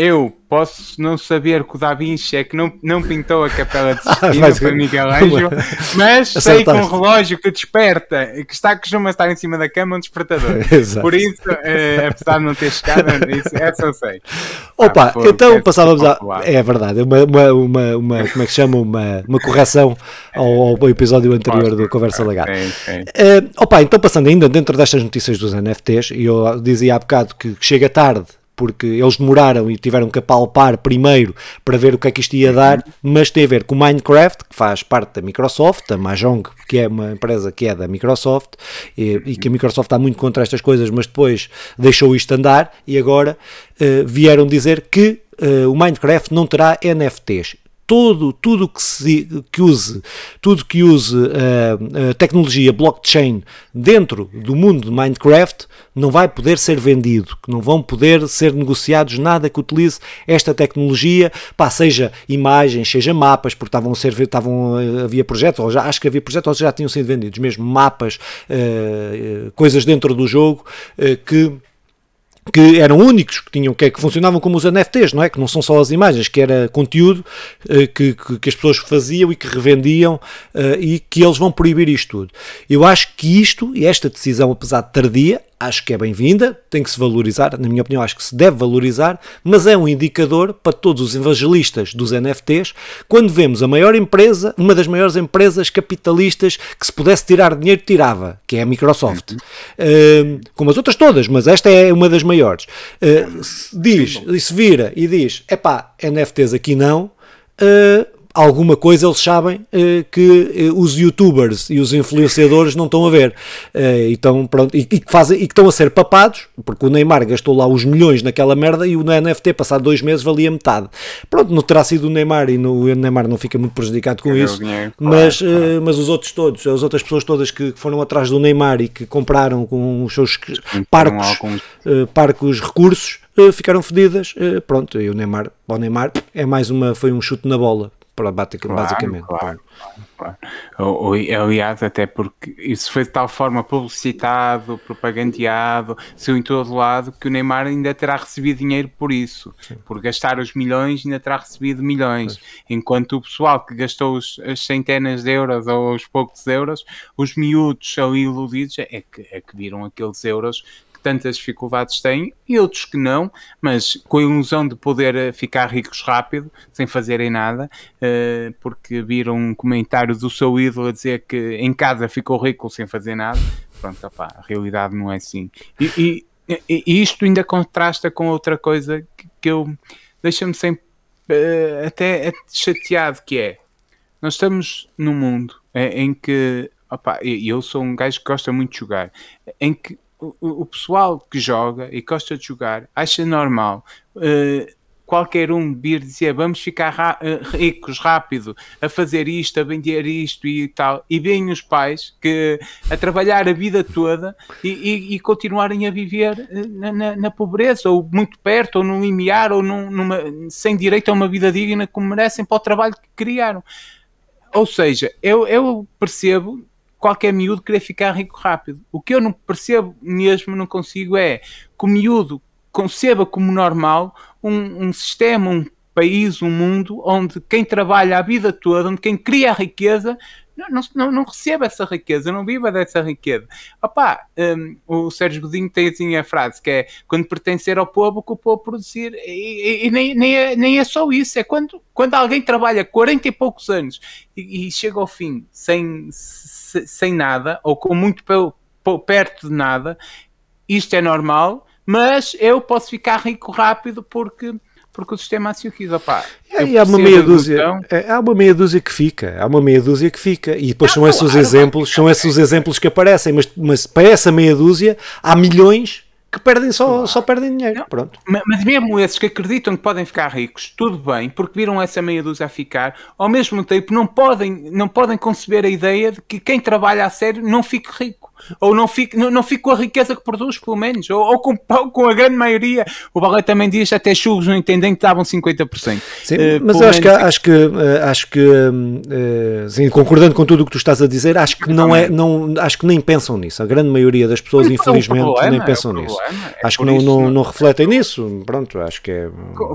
eu posso não saber que o Da Vinci é que não, não pintou a Capela de Sistina ah, para Miguel Ângelo, mas sei que um relógio que desperta e que está, costuma estar em cima da cama um despertador. Por isso, eh, apesar de não ter chegado, isso, essa eu sei. Opa, ah, pô, então passávamos a. É verdade, uma, uma, uma, uma, como é que chama? Uma, uma correção ao, ao episódio anterior do Conversa Legada. Uh, opa, então passando ainda dentro destas notícias dos NFTs, e eu dizia há bocado que chega tarde porque eles demoraram e tiveram que apalpar primeiro para ver o que é que isto ia dar, mas tem a ver com o Minecraft, que faz parte da Microsoft, a Mahjong, que é uma empresa que é da Microsoft, e, e que a Microsoft está muito contra estas coisas, mas depois deixou isto andar, e agora uh, vieram dizer que uh, o Minecraft não terá NFTs todo, tudo que, se, que use, tudo que use uh, tecnologia blockchain dentro do mundo de Minecraft não vai poder ser vendido, que não vão poder ser negociados nada que utilize esta tecnologia, pá, seja imagens, seja mapas, porque estavam a ser, estavam, eh, havia projetos, ou já, acho que havia projetos, ou já tinham sido vendidos, mesmo mapas, uh, coisas dentro do jogo que que eram únicos, que tinham que, que, funcionavam como os NFTs, não é? Que não são só as imagens, que era conteúdo uh, que, que, que, as pessoas faziam e que revendiam uh, e que eles vão proibir isto tudo. Eu acho que isto e esta decisão, apesar de tardia, acho que é bem-vinda, tem que se valorizar, na minha opinião, acho que se deve valorizar, mas é um indicador para todos os evangelistas dos NFTs quando vemos a maior empresa, uma das maiores empresas capitalistas que se pudesse tirar dinheiro, tirava, que é a Microsoft. Uh, como as outras todas, mas esta é uma das maiores. Uh, se diz, e se vira e diz, é pá, NFTs aqui não. Uh, alguma coisa eles sabem uh, que uh, os youtubers e os influenciadores não estão a ver. Uh, então, pronto, e, que fazem, e que estão a ser papados porque o Neymar gastou lá os milhões naquela merda e o NFT passado dois meses valia metade. Pronto, não terá sido o Neymar e no, o Neymar não fica muito prejudicado com isso dinheiro, mas, claro, claro. mas os outros todos, as outras pessoas todas que foram atrás do Neymar e que compraram com os seus parcos, parcos recursos ficaram fedidas, pronto, e o Neymar, o Neymar é mais uma, foi um chute na bola basicamente. Claro, claro, claro. Aliás, até porque isso foi de tal forma publicitado, propagandeado, saiu em todo lado, que o Neymar ainda terá recebido dinheiro por isso. Sim. Por gastar os milhões, ainda terá recebido milhões. Enquanto o pessoal que gastou os, as centenas de euros ou os poucos euros, os miúdos ali iludidos, é que, é que viram aqueles euros tantas dificuldades têm e outros que não, mas com a ilusão de poder eh, ficar ricos rápido, sem fazerem nada, uh, porque viram um comentário do seu ídolo a dizer que em casa ficou rico sem fazer nada. Pronto, opá, a realidade não é assim. E, e, e, isto ainda contrasta com outra coisa que, que eu deixa-me sempre uh, até chateado que é nós estamos num mundo em que e eu sou um gajo que gosta muito de jogar, em que o, pessoal que joga e gosta de jogar acha normal uh, qualquer um vir dizer vamos ficar uh, ricos rápido a fazer isto, a vender isto e tal, e vêm os pais que a trabalhar a vida toda e, e, e continuarem a viver eh, na, na, na, pobreza, ou muito perto, ou no limiar, ou num, numa, sem direito a uma vida digna como merecem para o trabalho que criaram. Ou seja, eu, eu percebo qualquer miúdo querer ficar rico rápido. O que eu não percebo mesmo, não consigo, é que o miúdo conceba como normal um, um sistema, um país, um mundo onde quem trabalha a vida toda, onde quem cria a riqueza não, não, não essa riqueza, não viva dessa riqueza. Opá, um, o Sérgio Godinho tem assim a frase que é quando pertencer ao povo, que o povo produzir, e, e, e nem, nem, é, nem é só isso, é quando, quando alguém trabalha 40 e poucos anos e, e chega ao fim sem, sem nada, ou com muito perto de nada, isto é normal, mas eu posso ficar rico rápido porque porque o sistema assim o quis. Opá, e há uma meia dúzia, é, há uma meia dúzia que fica, há uma meia dúzia que fica, e depois não, são esses os exemplos, são esses os exemplos que aparecem, mas, mas para essa meia dúzia há milhões que perdem só, só perdem dinheiro. Não, Pronto. Mas mesmo esses que acreditam que podem ficar ricos, tudo bem, porque viram essa meia dúzia a ficar, ao mesmo tempo não podem, não podem conceber a ideia de que quem trabalha a sério não fique rico ou não fique, não, não fique com a riqueza que produz, pelo menos, ou, ou com, com a grande maioria. O Barreto também diz até churros não entendem que estavam 50%. Sim, uh, mas eu acho que, acho que, uh, acho que uh, sim, concordando com tudo o que tu estás a dizer, acho que não é, não, acho que nem pensam nisso. A grande maioria das pessoas, mas infelizmente, é problema, nem pensam é nisso. É acho que não, não, não refletem nisso. Pronto, acho que é.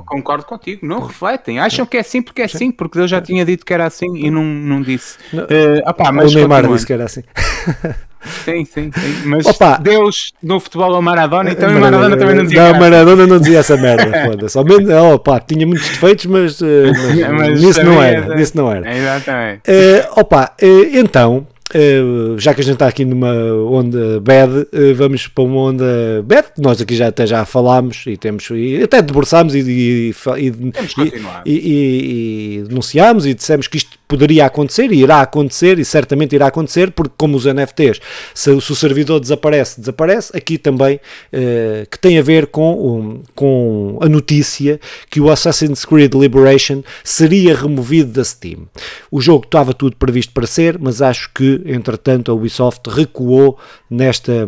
Concordo contigo, não refletem. Acham que é assim porque é sim, assim, porque Deus já tinha dito que era assim e não, não disse. Não, uh, opá, mas o Neymar disse que era assim. Sim, sim, sim. Mas Opa. Deus no futebol é o Maradona, então o Maradona também não dizia. Não, Maradona não dizia essa merda, foda-se. Opa, tinha muitos defeitos, mas, eh, mas, mas nisso não era. Nisso não era. Exatamente. Uh, opa, uh, então Uh, já que a gente está aqui numa onda bad, uh, vamos para uma onda bad, nós aqui já até já falámos e temos e até debruçámos e, e, e, e, denunciámos e dissemos que isto poderia acontecer e irá acontecer e certamente irá acontecer porque como os NFTs, se, se o servidor desaparece, desaparece, aqui também uh, que tem a ver com, um, com a notícia que o Assassin's Creed Liberation seria removido da Steam. O jogo estava tudo previsto para ser, mas acho que entretanto, a Ubisoft recuou nesta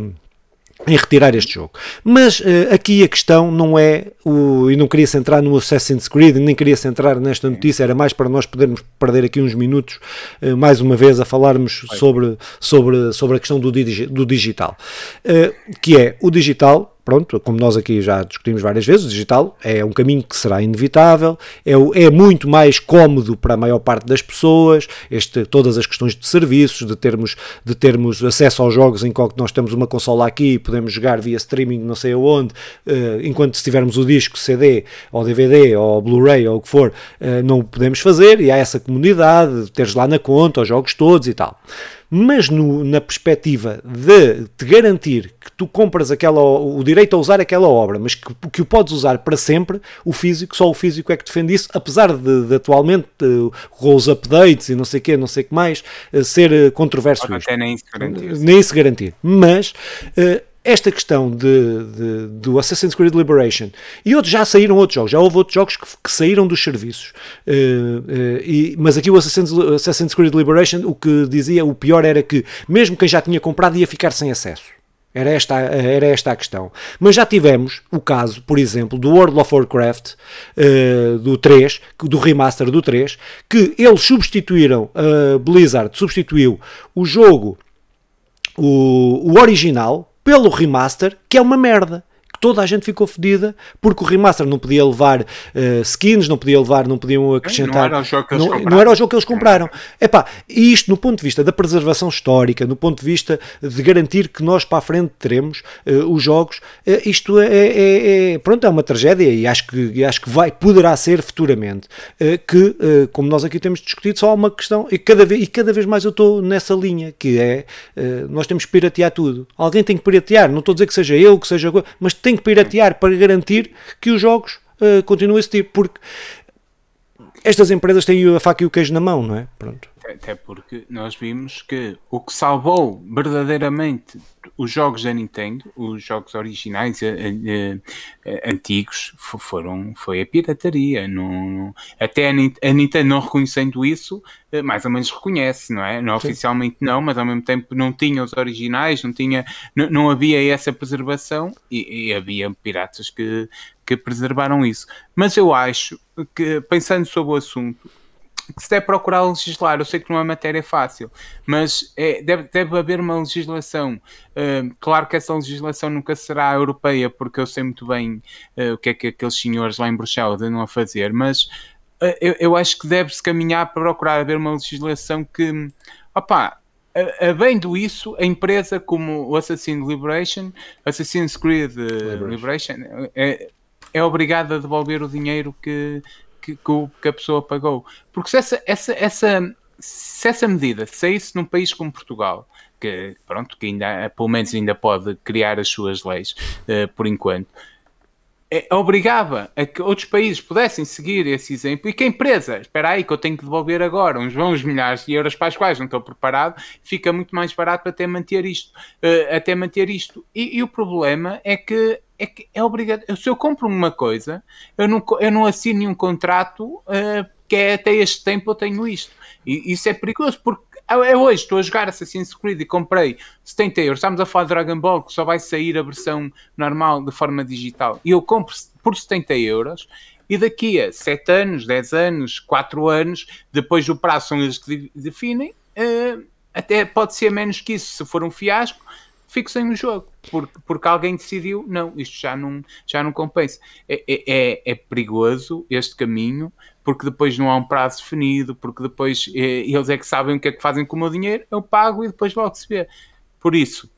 em retirar este jogo. Mas uh, aqui a questão não é o. E não queria centrar no Assassin's Creed, nem queria centrar nesta notícia, era mais para nós podermos perder aqui uns minutos, uh, mais uma vez, a falarmos sobre, sobre, sobre a questão do, do digital. Uh, que é o digital pronto, como nós aqui já discutimos várias vezes, o digital é um caminho que será inevitável, é, é muito mais cómodo para a maior parte das pessoas, este, todas as questões de serviços, de termos, de termos acesso aos jogos em que nós temos uma consola aqui e podemos jogar via streaming não sei aonde, uh, enquanto se tivermos o disco CD ou DVD ou Blu-ray ou o que for, uh, não o podemos fazer e há essa comunidade, teres lá na conta os jogos todos e tal mas no, na perspectiva de te garantir que tu compras aquela, o direito a usar aquela obra, mas que, que o podes usar para sempre, o físico, só o físico é que defende isso, apesar de, de atualmente uh, com os updates e não sei o que, não sei o que mais, uh, ser uh, controverso. Até nem se garantir. Nem se garantir. Mas esta questão de, de, do Assassin's Creed Liberation e outros já saíram outros jogos, já houve outros jogos que, que saíram dos serviços, uh, uh, e, mas aqui o Assassin's, Assassin's Creed Liberation o que dizia, o pior era que mesmo quem já tinha comprado ia ficar sem acesso. Era esta, era esta a questão. Mas já tivemos o caso, por exemplo, do World of Warcraft uh, do 3, do remaster do 3, que eles substituíram, uh, Blizzard substituiu o jogo, o, o original, pelo remaster, que é uma merda toda a gente ficou fedida porque o remaster não podia levar uh, skins, não podia levar, não podiam acrescentar. Não era o jogo que eles não, compraram. Não era o jogo que eles compraram. Epá, e isto no ponto de vista da preservação histórica, no ponto de vista de garantir que nós para a frente teremos uh, os jogos, uh, isto é, é, é, pronto, é uma tragédia e acho que, acho que vai, poderá ser futuramente. que, como nós aqui temos discutido, só há uma questão, e cada vez, e cada vez mais eu estou nessa linha, que é nós temos que piratear tudo. Alguém tem que piratear, não estou a dizer que seja eu, que seja mas tem tem que piratear para garantir que os jogos uh, continuem esse tipo, porque estas empresas têm a faca e o queijo na mão, não é? Pronto. Até porque nós vimos que o que salvou verdadeiramente os jogos da Nintendo, os jogos originais uh, uh, antigos, foram, foi a pirataria. Até a, Nintendo não reconhecendo isso, mais ou menos reconhece, não é? Não, oficialmente não, mas ao mesmo tempo não tinha os originais, não, tinha, não, não havia essa preservação e, e havia piratas que, que preservaram isso. Mas eu acho que, pensando sobre o assunto, que se deve procurar legislar. Eu sei que não é matéria fácil, mas é, deve, deve haver uma legislação. Uh, claro que essa legislação nunca será europeia, porque eu sei muito bem uh, o que é que aqueles senhores lá em Bruxelas andam a fazer, mas uh, eu, eu, acho que deve-se caminhar para procurar haver uma legislação que, opá, havendo isso, a empresa como o Assassin's Liberation, Assassin's Creed Liberation, Liberation é, é obrigada a devolver o dinheiro que, que, que a pessoa pagou. Porque se essa, essa, essa, se essa medida saísse num país como Portugal, que pronto, que ainda, pelo menos ainda pode criar as suas leis uh, por enquanto, é, obrigava a que outros países pudessem seguir esse exemplo e que a empresa, espera aí que eu tenho que devolver agora uns bons milhares de euros para os quais não estou preparado, fica muito mais barato até manter isto. Uh, até manter isto. E, e, o problema é que é que é obrigado. Se eu compro uma coisa, eu não, eu não assino nenhum contrato uh, que é até este tempo eu tenho isto. E isso é perigoso, porque eu hoje estou a jogar Assassin's Creed e comprei 70 euros. Estamos a falar de Dragon Ball, que só vai sair a versão normal de forma digital. E eu compro por 70 euros. E daqui a 7 anos, 10 anos, 4 anos, depois do prazo são eles que definem, uh, até pode ser menos que isso se for um fiasco, fico sem o jogo, porque, porque alguém decidiu, não, isto já não, já não compensa. É, é, é, é perigoso este caminho, porque depois não há um prazo definido, porque depois é, eles é que sabem o que é que fazem com o meu dinheiro, eu pago e depois logo se vê. Por isso,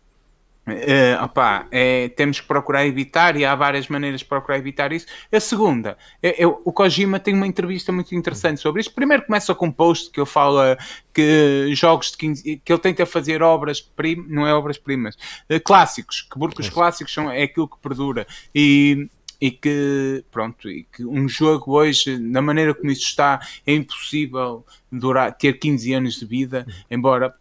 Uh, opa, é, temos que procurar evitar e há várias maneiras de procurar evitar isso. A segunda, é, o Kojima tem uma entrevista muito interessante sobre isso. Primeiro começa com um post que ele fala que jogos de 15, que ele tenta fazer obras primas, não é obras primas, uh, clássicos, que porque os clássicos são, é aquilo que perdura e e que pronto, e que um jogo hoje, na maneira como isso está, é impossível durar, ter 15 anos de vida, embora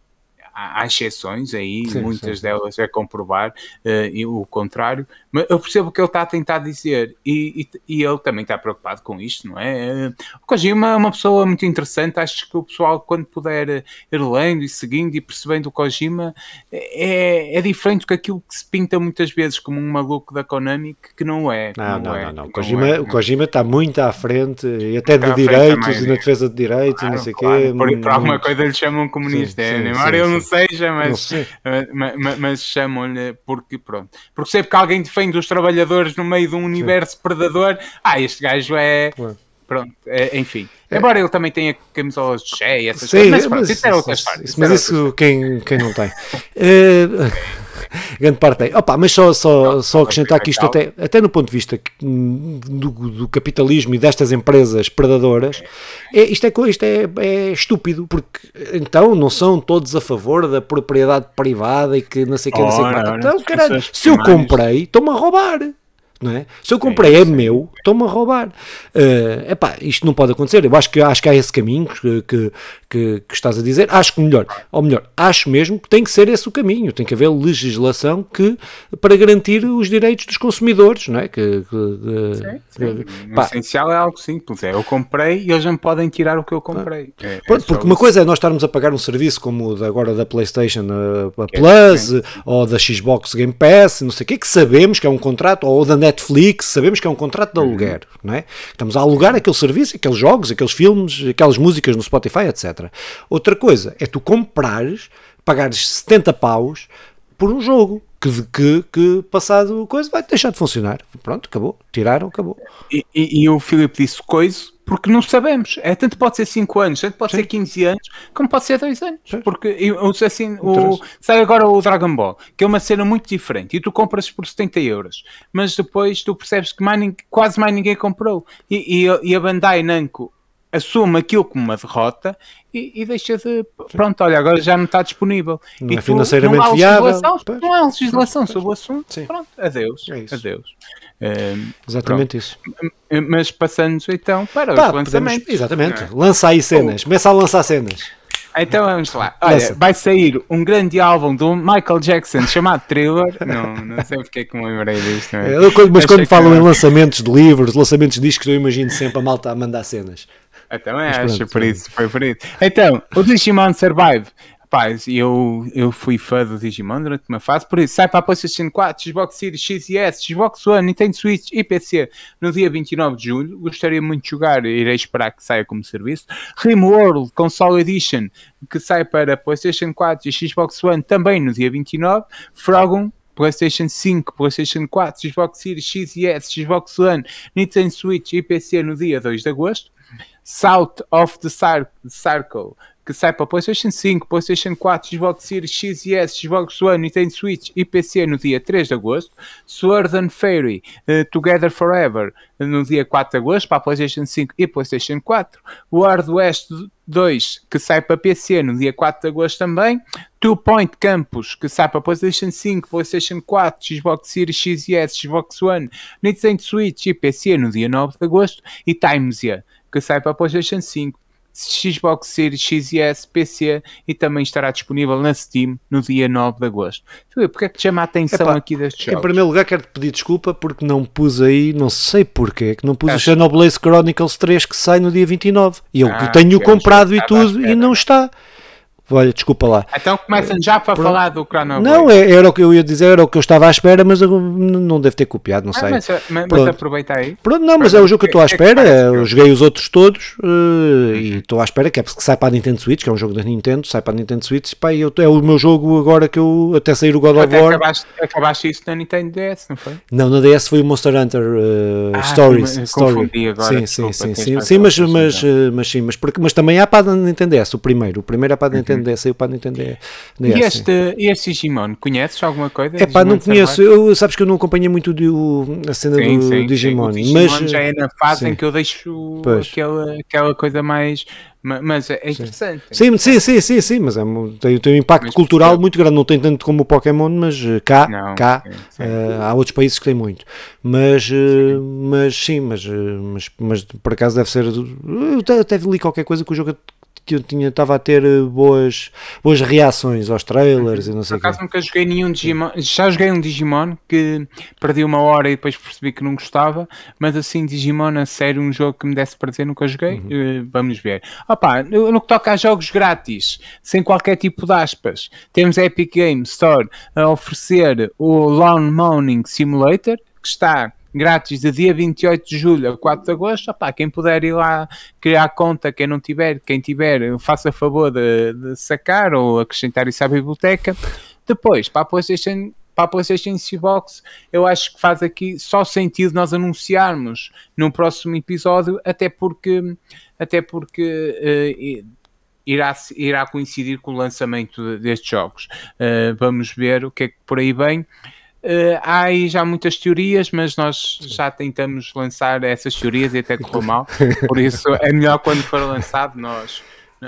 há, exceções aí, sim, muitas sim. delas é comprovar uh, e o contrário, mas eu percebo o que ele está a tentar dizer e, e, e, ele também está preocupado com isto, não é? Uh, o Kojima é uma pessoa muito interessante, acho que o pessoal, quando puder ir lendo e seguindo e percebendo o Kojima, é, é diferente do que aquilo que se pinta muitas vezes como um maluco da Konami, que não é. Não, não, não. É, não, não. O, Kojima, é, o Kojima está muito à frente, e até de direitos, e na defesa de direitos, claro, e não sei o claro, quê. Por, por alguma coisa lhe chamam comunista, sim, é, sim, sim, ele não seja, mas, mas, mas, chamam-lhe porque pronto. Porque sempre que alguém defende os trabalhadores no meio de um universo Sim. predador, ah, este gajo é. Ué. Pronto, é, enfim. É. Embora ele também tenha camisolas de cheia, essas Sim, coisas, mas, pronto, mas, isso é outras partes. Mas isso, quem, quem não tem. uh, grande parte tem. Opa, mas só, só, não, só acrescentar que isto, até, até no ponto de vista do, do capitalismo e destas empresas predadoras, é, isto, é, isto é, é estúpido, porque então não são todos a favor da propriedade privada e que não sei o que, não sei o que. Então, caralho, se eu comprei, estou-me a roubar não é? Se eu comprei é, é meu, estão-me a roubar. Uh, epá, isto não pode acontecer. Eu acho que, acho que há esse caminho que, que, que, que, estás a dizer. Acho que melhor, ou melhor, acho mesmo que tem que ser esse o caminho, tem que haver legislação que, para garantir os direitos dos consumidores, não é? Que, que, sim, sim. o essencial é algo simples, é eu comprei e eles não podem tirar o que eu comprei. É, é porque uma coisa é nós estarmos a pagar um serviço como o agora da PlayStation a, a é Plus é ou da Xbox Game Pass, não sei o que, que sabemos que é um contrato, ou da Netflix, sabemos que é um contrato de uhum. aluguer, não é? Estamos a alugar aquele serviço, aqueles jogos, aqueles filmes, aquelas músicas no Spotify, etc. Outra coisa é tu comprares, pagares 70 paus por um jogo que, que, que passado coisa vai deixar de funcionar. Pronto, acabou. Tiraram, acabou. E, e, e o Filipe disse coisa porque não sabemos. É, tanto pode ser 5 anos, tanto pode Sim. ser 15 anos, como pode ser 2 anos. Sim. Porque assim, o, sai agora o Dragon Ball, que é uma cena muito diferente, e tu compras por 70 euros, mas depois tu percebes que mais, quase mais ninguém comprou. E, e, e a Bandai Namco assume aquilo como uma derrota e, e, deixa de. Pronto, olha, agora já não está disponível. Não e é financeiramente não há viável. Não há legislação sobre o assunto. Sim. Pronto, adeus. É adeus. Um, exatamente pronto. isso. Mas passando então para Pá, os lançamentos. Podemos, exatamente. É? Lança aí cenas. Começa a lançar cenas. Então vamos lá. Olha, Lança. vai sair um grande álbum do Michael Jackson chamado Thriller. Não, não sei porque é que me lembrei disto. É? Mas quando falam em lançamentos de livros, lançamentos de discos, eu imagino sempre a malta a mandar cenas. Então é, acho, por isso, foi por isso. Então, o Digimon Survive. Rapaz, eu, eu fui fã do Digimon durante uma fase, por isso sai para a PlayStation 4, Xbox Series X e S, Xbox One, Nintendo Switch e PC no dia 29 de julho. Gostaria muito de jogar, irei esperar que saia como serviço. RimWorld Console Edition, que sai para PlayStation 4 e Xbox One também no dia 29. Frogum PlayStation 5, PlayStation 4, Xbox Series X e S, Xbox One, Nintendo Switch e PC no dia 2 de agosto. South of the Circle, que sai para PlayStation 5, PlayStation 4, Xbox Series X e S, Xbox One, Nintendo Switch e PC no dia 3 de agosto. Sword and Fairy uh, Together Forever no dia 4 de agosto para PlayStation 5 e PlayStation 4. World West 2 que sai para PC no dia 4 de agosto também. Two Point Campus que sai para PlayStation 5, PlayStation 4, Xbox Series X e S, Xbox One, Nintendo Switch e PC no dia 9 de agosto. E Timesia que sai para PlayStation 5, Xbox Series X e S, PC e também estará disponível na Steam no dia 9 de agosto. Porque é que te chama a atenção Epá, aqui destes jogos? Em primeiro lugar, quero-te pedir desculpa porque não pus aí, não sei porquê, que não pus Acho. o Xenoblade Chronicles 3 que sai no dia 29. E eu ah, tenho comprado e tudo e não está. Olha, desculpa lá. Então começam já para Pronto. falar do Chrono Não, é, era o que eu ia dizer, era o que eu estava à espera, mas não devo ter copiado, não ah, sei. Mas, mas, mas aproveita aí. Pronto, não, mas é o jogo que eu estou à espera. eu joguei os outros todos uh, e estou à espera que é porque sai para a Nintendo Switch, que é um jogo da Nintendo, sai para a Nintendo Switch. Pá, eu, é o meu jogo agora que eu até sair o God of War. Acabaste, acabaste isso na Nintendo DS, não foi? Não, na DS foi o Monster Hunter uh, ah, Stories. Story. Agora, sim, sim, sim, sim, sim, mas, mas, mas, sim, mas, porque, mas também há para a Nintendo DS, o primeiro. O primeiro é para a Nintendo DS, saiu para Nintendo DS. E este, e este Digimon, conheces alguma coisa? É pá, não conheço. Eu, sabes que eu não acompanhei muito de, a cena sim, do sim, Digimon. Sim. Digimon mas já é na fase em que eu deixo aquela, aquela coisa mais. Mas é interessante. Sim, sim, sim, sim, sim, mas é, tem, tem um impacto mas, cultural muito grande. Não tem tanto como o Pokémon, mas eh, cá, não, cá uh, há outros países que têm muito. Mas, uh, mas sim, mas, mas, mas por acaso deve ser. Eu até li qualquer coisa que o jogo que eu tinha estava a ter eh, boas, boas reações aos trailers e não sei Por acaso nunca joguei nenhum Digimon, já joguei um Digimon que perdi uma hora e depois percebi que não gostava, mas assim Digimon a sério um jogo que me desse prazer nunca joguei, uhum. uh, vamos ver. Opa, no, no que toca a jogos grátis, sem qualquer tipo de aspas, temos a Epic Games Store a oferecer o Lawn Mowing Simulator, que está grátis de dia 28 de julho a 4 de agosto, opá, quem puder ir lá criar conta, quem não tiver, quem tiver, faça favor de, de sacar ou acrescentar isso à biblioteca. Depois, para a PlayStation para a PlayStation Xbox, eu acho que faz aqui só sentido nós anunciarmos no próximo episódio, até porque, até porque uh, irá, irá coincidir com o lançamento destes jogos. Uh, vamos ver o que é que por aí vem. Uh, há aí já muitas teorias, mas nós já tentamos lançar essas teorias e até correu mal. Por isso é melhor quando for lançado nós,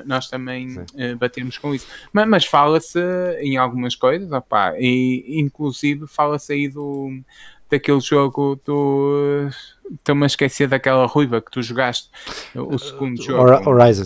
nós também uh, batermos com isso. Mas, mas fala-se em algumas coisas, opá, e inclusive fala-se aí do, daquele jogo do. Estou-me a esquecer daquela ruiva que tu jogaste, o segundo jogo. Horizon.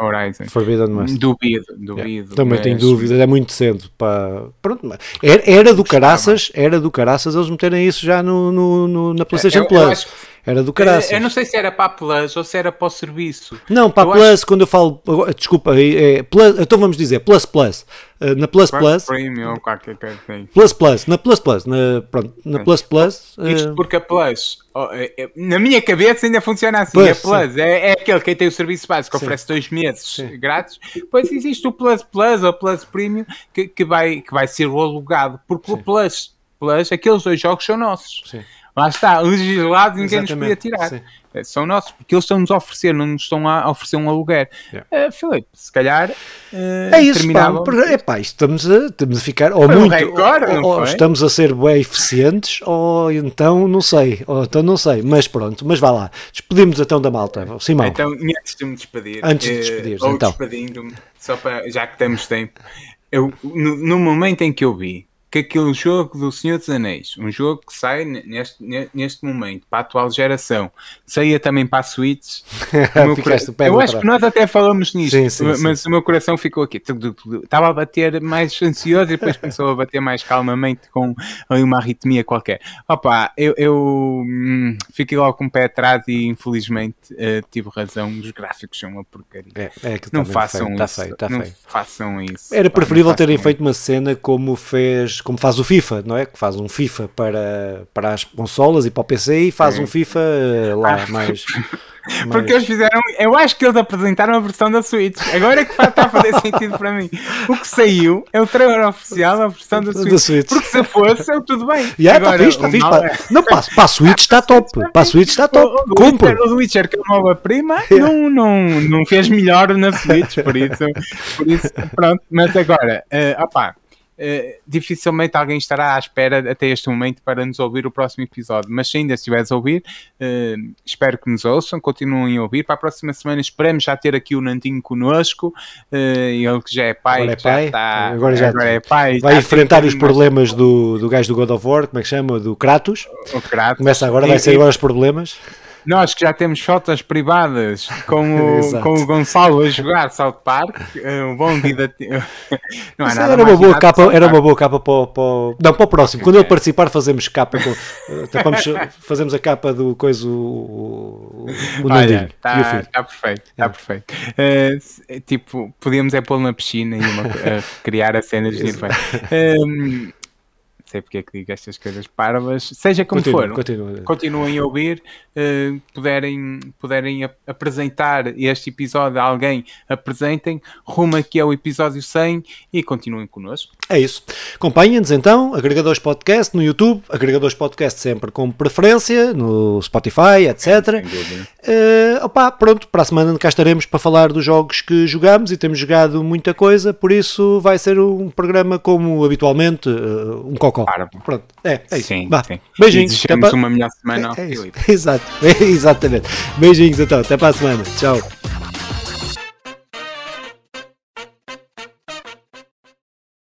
Horizon. Forbidden West. Duvido, duvido. Yeah. Também mas... tenho dúvidas, é muito cedo para. Pronto, era, era do caraças, era do caraças eles meterem isso já no, no, no na PlayStation eu, Plus. Eu acho era do caraças. Eu não sei se era para a Plus ou se era para o serviço. Não, para a Plus, acho... quando eu falo. Desculpa, é, é, Plus, então vamos dizer Plus Plus. Uh, na Plus Plus. Premium, qualquer coisa assim. Plus Plus, na Plus Plus, na, pronto, na Plus Plus. Uh... Isto porque a Plus, é, é, na minha cabeça ainda funciona assim. Plus, a Plus é, é, aquele que tem o serviço básico, que oferece dois meses sim. grátis. Depois existe o Plus Plus ou Plus Premium que, que, vai, que vai ser o alugado. Porque sim. o Plus Plus, aqueles dois jogos são nossos. Sim. Lá está, legislados ninguém nos podia tirar. Sim. É, são nossos, porque eles estão-nos a oferecer, não nos estão a oferecer um aluguer. Yeah. Uh, Filipe, se calhar. Uh, é isso, pá, epá, estamos, a, estamos a ficar. Ou, muito, um recorde, ou, ou estamos a ser bem eficientes, ou então não sei, ou então não sei, mas pronto, mas vá lá. Despedimos então da malta, Simão. Então, antes de me despedir, antes de despedir, uh, ou então. despedindo-me, só para, já que temos tempo, eu, no, no momento em que eu vi que aquele jogo do Senhor dos Anéis, um jogo que sai neste, neste momento para a atual geração, saía também para a Switch. eu acho que nós até falamos nisto, sim, sim, mas sim. o meu coração ficou aqui. Estava a bater mais ansioso e depois começou a bater mais calmamente com uma arritmia qualquer. Opa, eu, eu hum, fiquei logo com o pé atrás e infelizmente uh, tive razão. Os gráficos são uma porcaria. É, é não façam feio, tá isso. Tá feio, tá não feio. façam isso. Era preferível terem feito uma cena como fez como faz o FIFA, não é? Que faz um FIFA para, para as consolas e para o PC e faz é. um FIFA eh, lá mais. Porque eles fizeram, eu acho que eles apresentaram a versão da Switch. Agora é que está a fazer sentido para mim. O que saiu é o trailer oficial da versão da Switch. Switch. Porque se fosse, eu tudo bem. Yeah, tá Agora, tá fixe, tá fixe, é... Não, para, para a Switch está top. Para a Switch está top. O, o, Witcher, o Witcher, que é uma nova-prima, yeah. não, não, não fez melhor na Switch, por isso, por isso pronto. Mas agora, uh, opá, Uh, dificilmente alguém estará à espera até este momento para nos ouvir o próximo episódio. Mas se ainda estiveres a ouvir, uh, espero que nos ouçam, continuem a ouvir. Para a próxima semana esperamos já ter aqui o Nandinho connosco. Uh, ele que já é pai, agora é pai, está, agora já agora é pai vai enfrentar os problemas do, do gajo do God of War, como é que chama? Do Kratos. O Kratos. Começa agora, vai ser agora os problemas. Nós que já temos fotos privadas com o, com o Gonçalo a jogar South Park, eh, um bom vida. Não é nada era uma boa capa, era uma boa capa para, para, não, para o próximo. Quando ele participar, fazemos capa. Com, vamos, fazemos a capa do coisa o, o Olha, está tá perfeito, está é. perfeito. Uh, tipo, podíamos é pô-lo na piscina e uma, uh, criar a cena de um, sei porque é que digo estas coisas parvas, seja como continua, for, continua. continuem a ouvir, uh, puderem, puderem ap apresentar este episódio a alguém, apresentem, rumo aqui ao episódio 100 e continuem connosco. É isso. Acompanhem-nos então, agregadores podcast no YouTube, agregadores podcast sempre com preferência, no Spotify, etc. Uh, opa, pronto, para a semana cá estaremos para falar dos jogos que jogamos e temos jogado muita coisa, por isso vai ser um programa como habitualmente, uh, um cocó. Pronto, é, é isso. Sim, sim. Beijinhos. Desejamos uma melhor semana é, é Exato, exatamente. Beijinhos então, até para a semana. Tchau.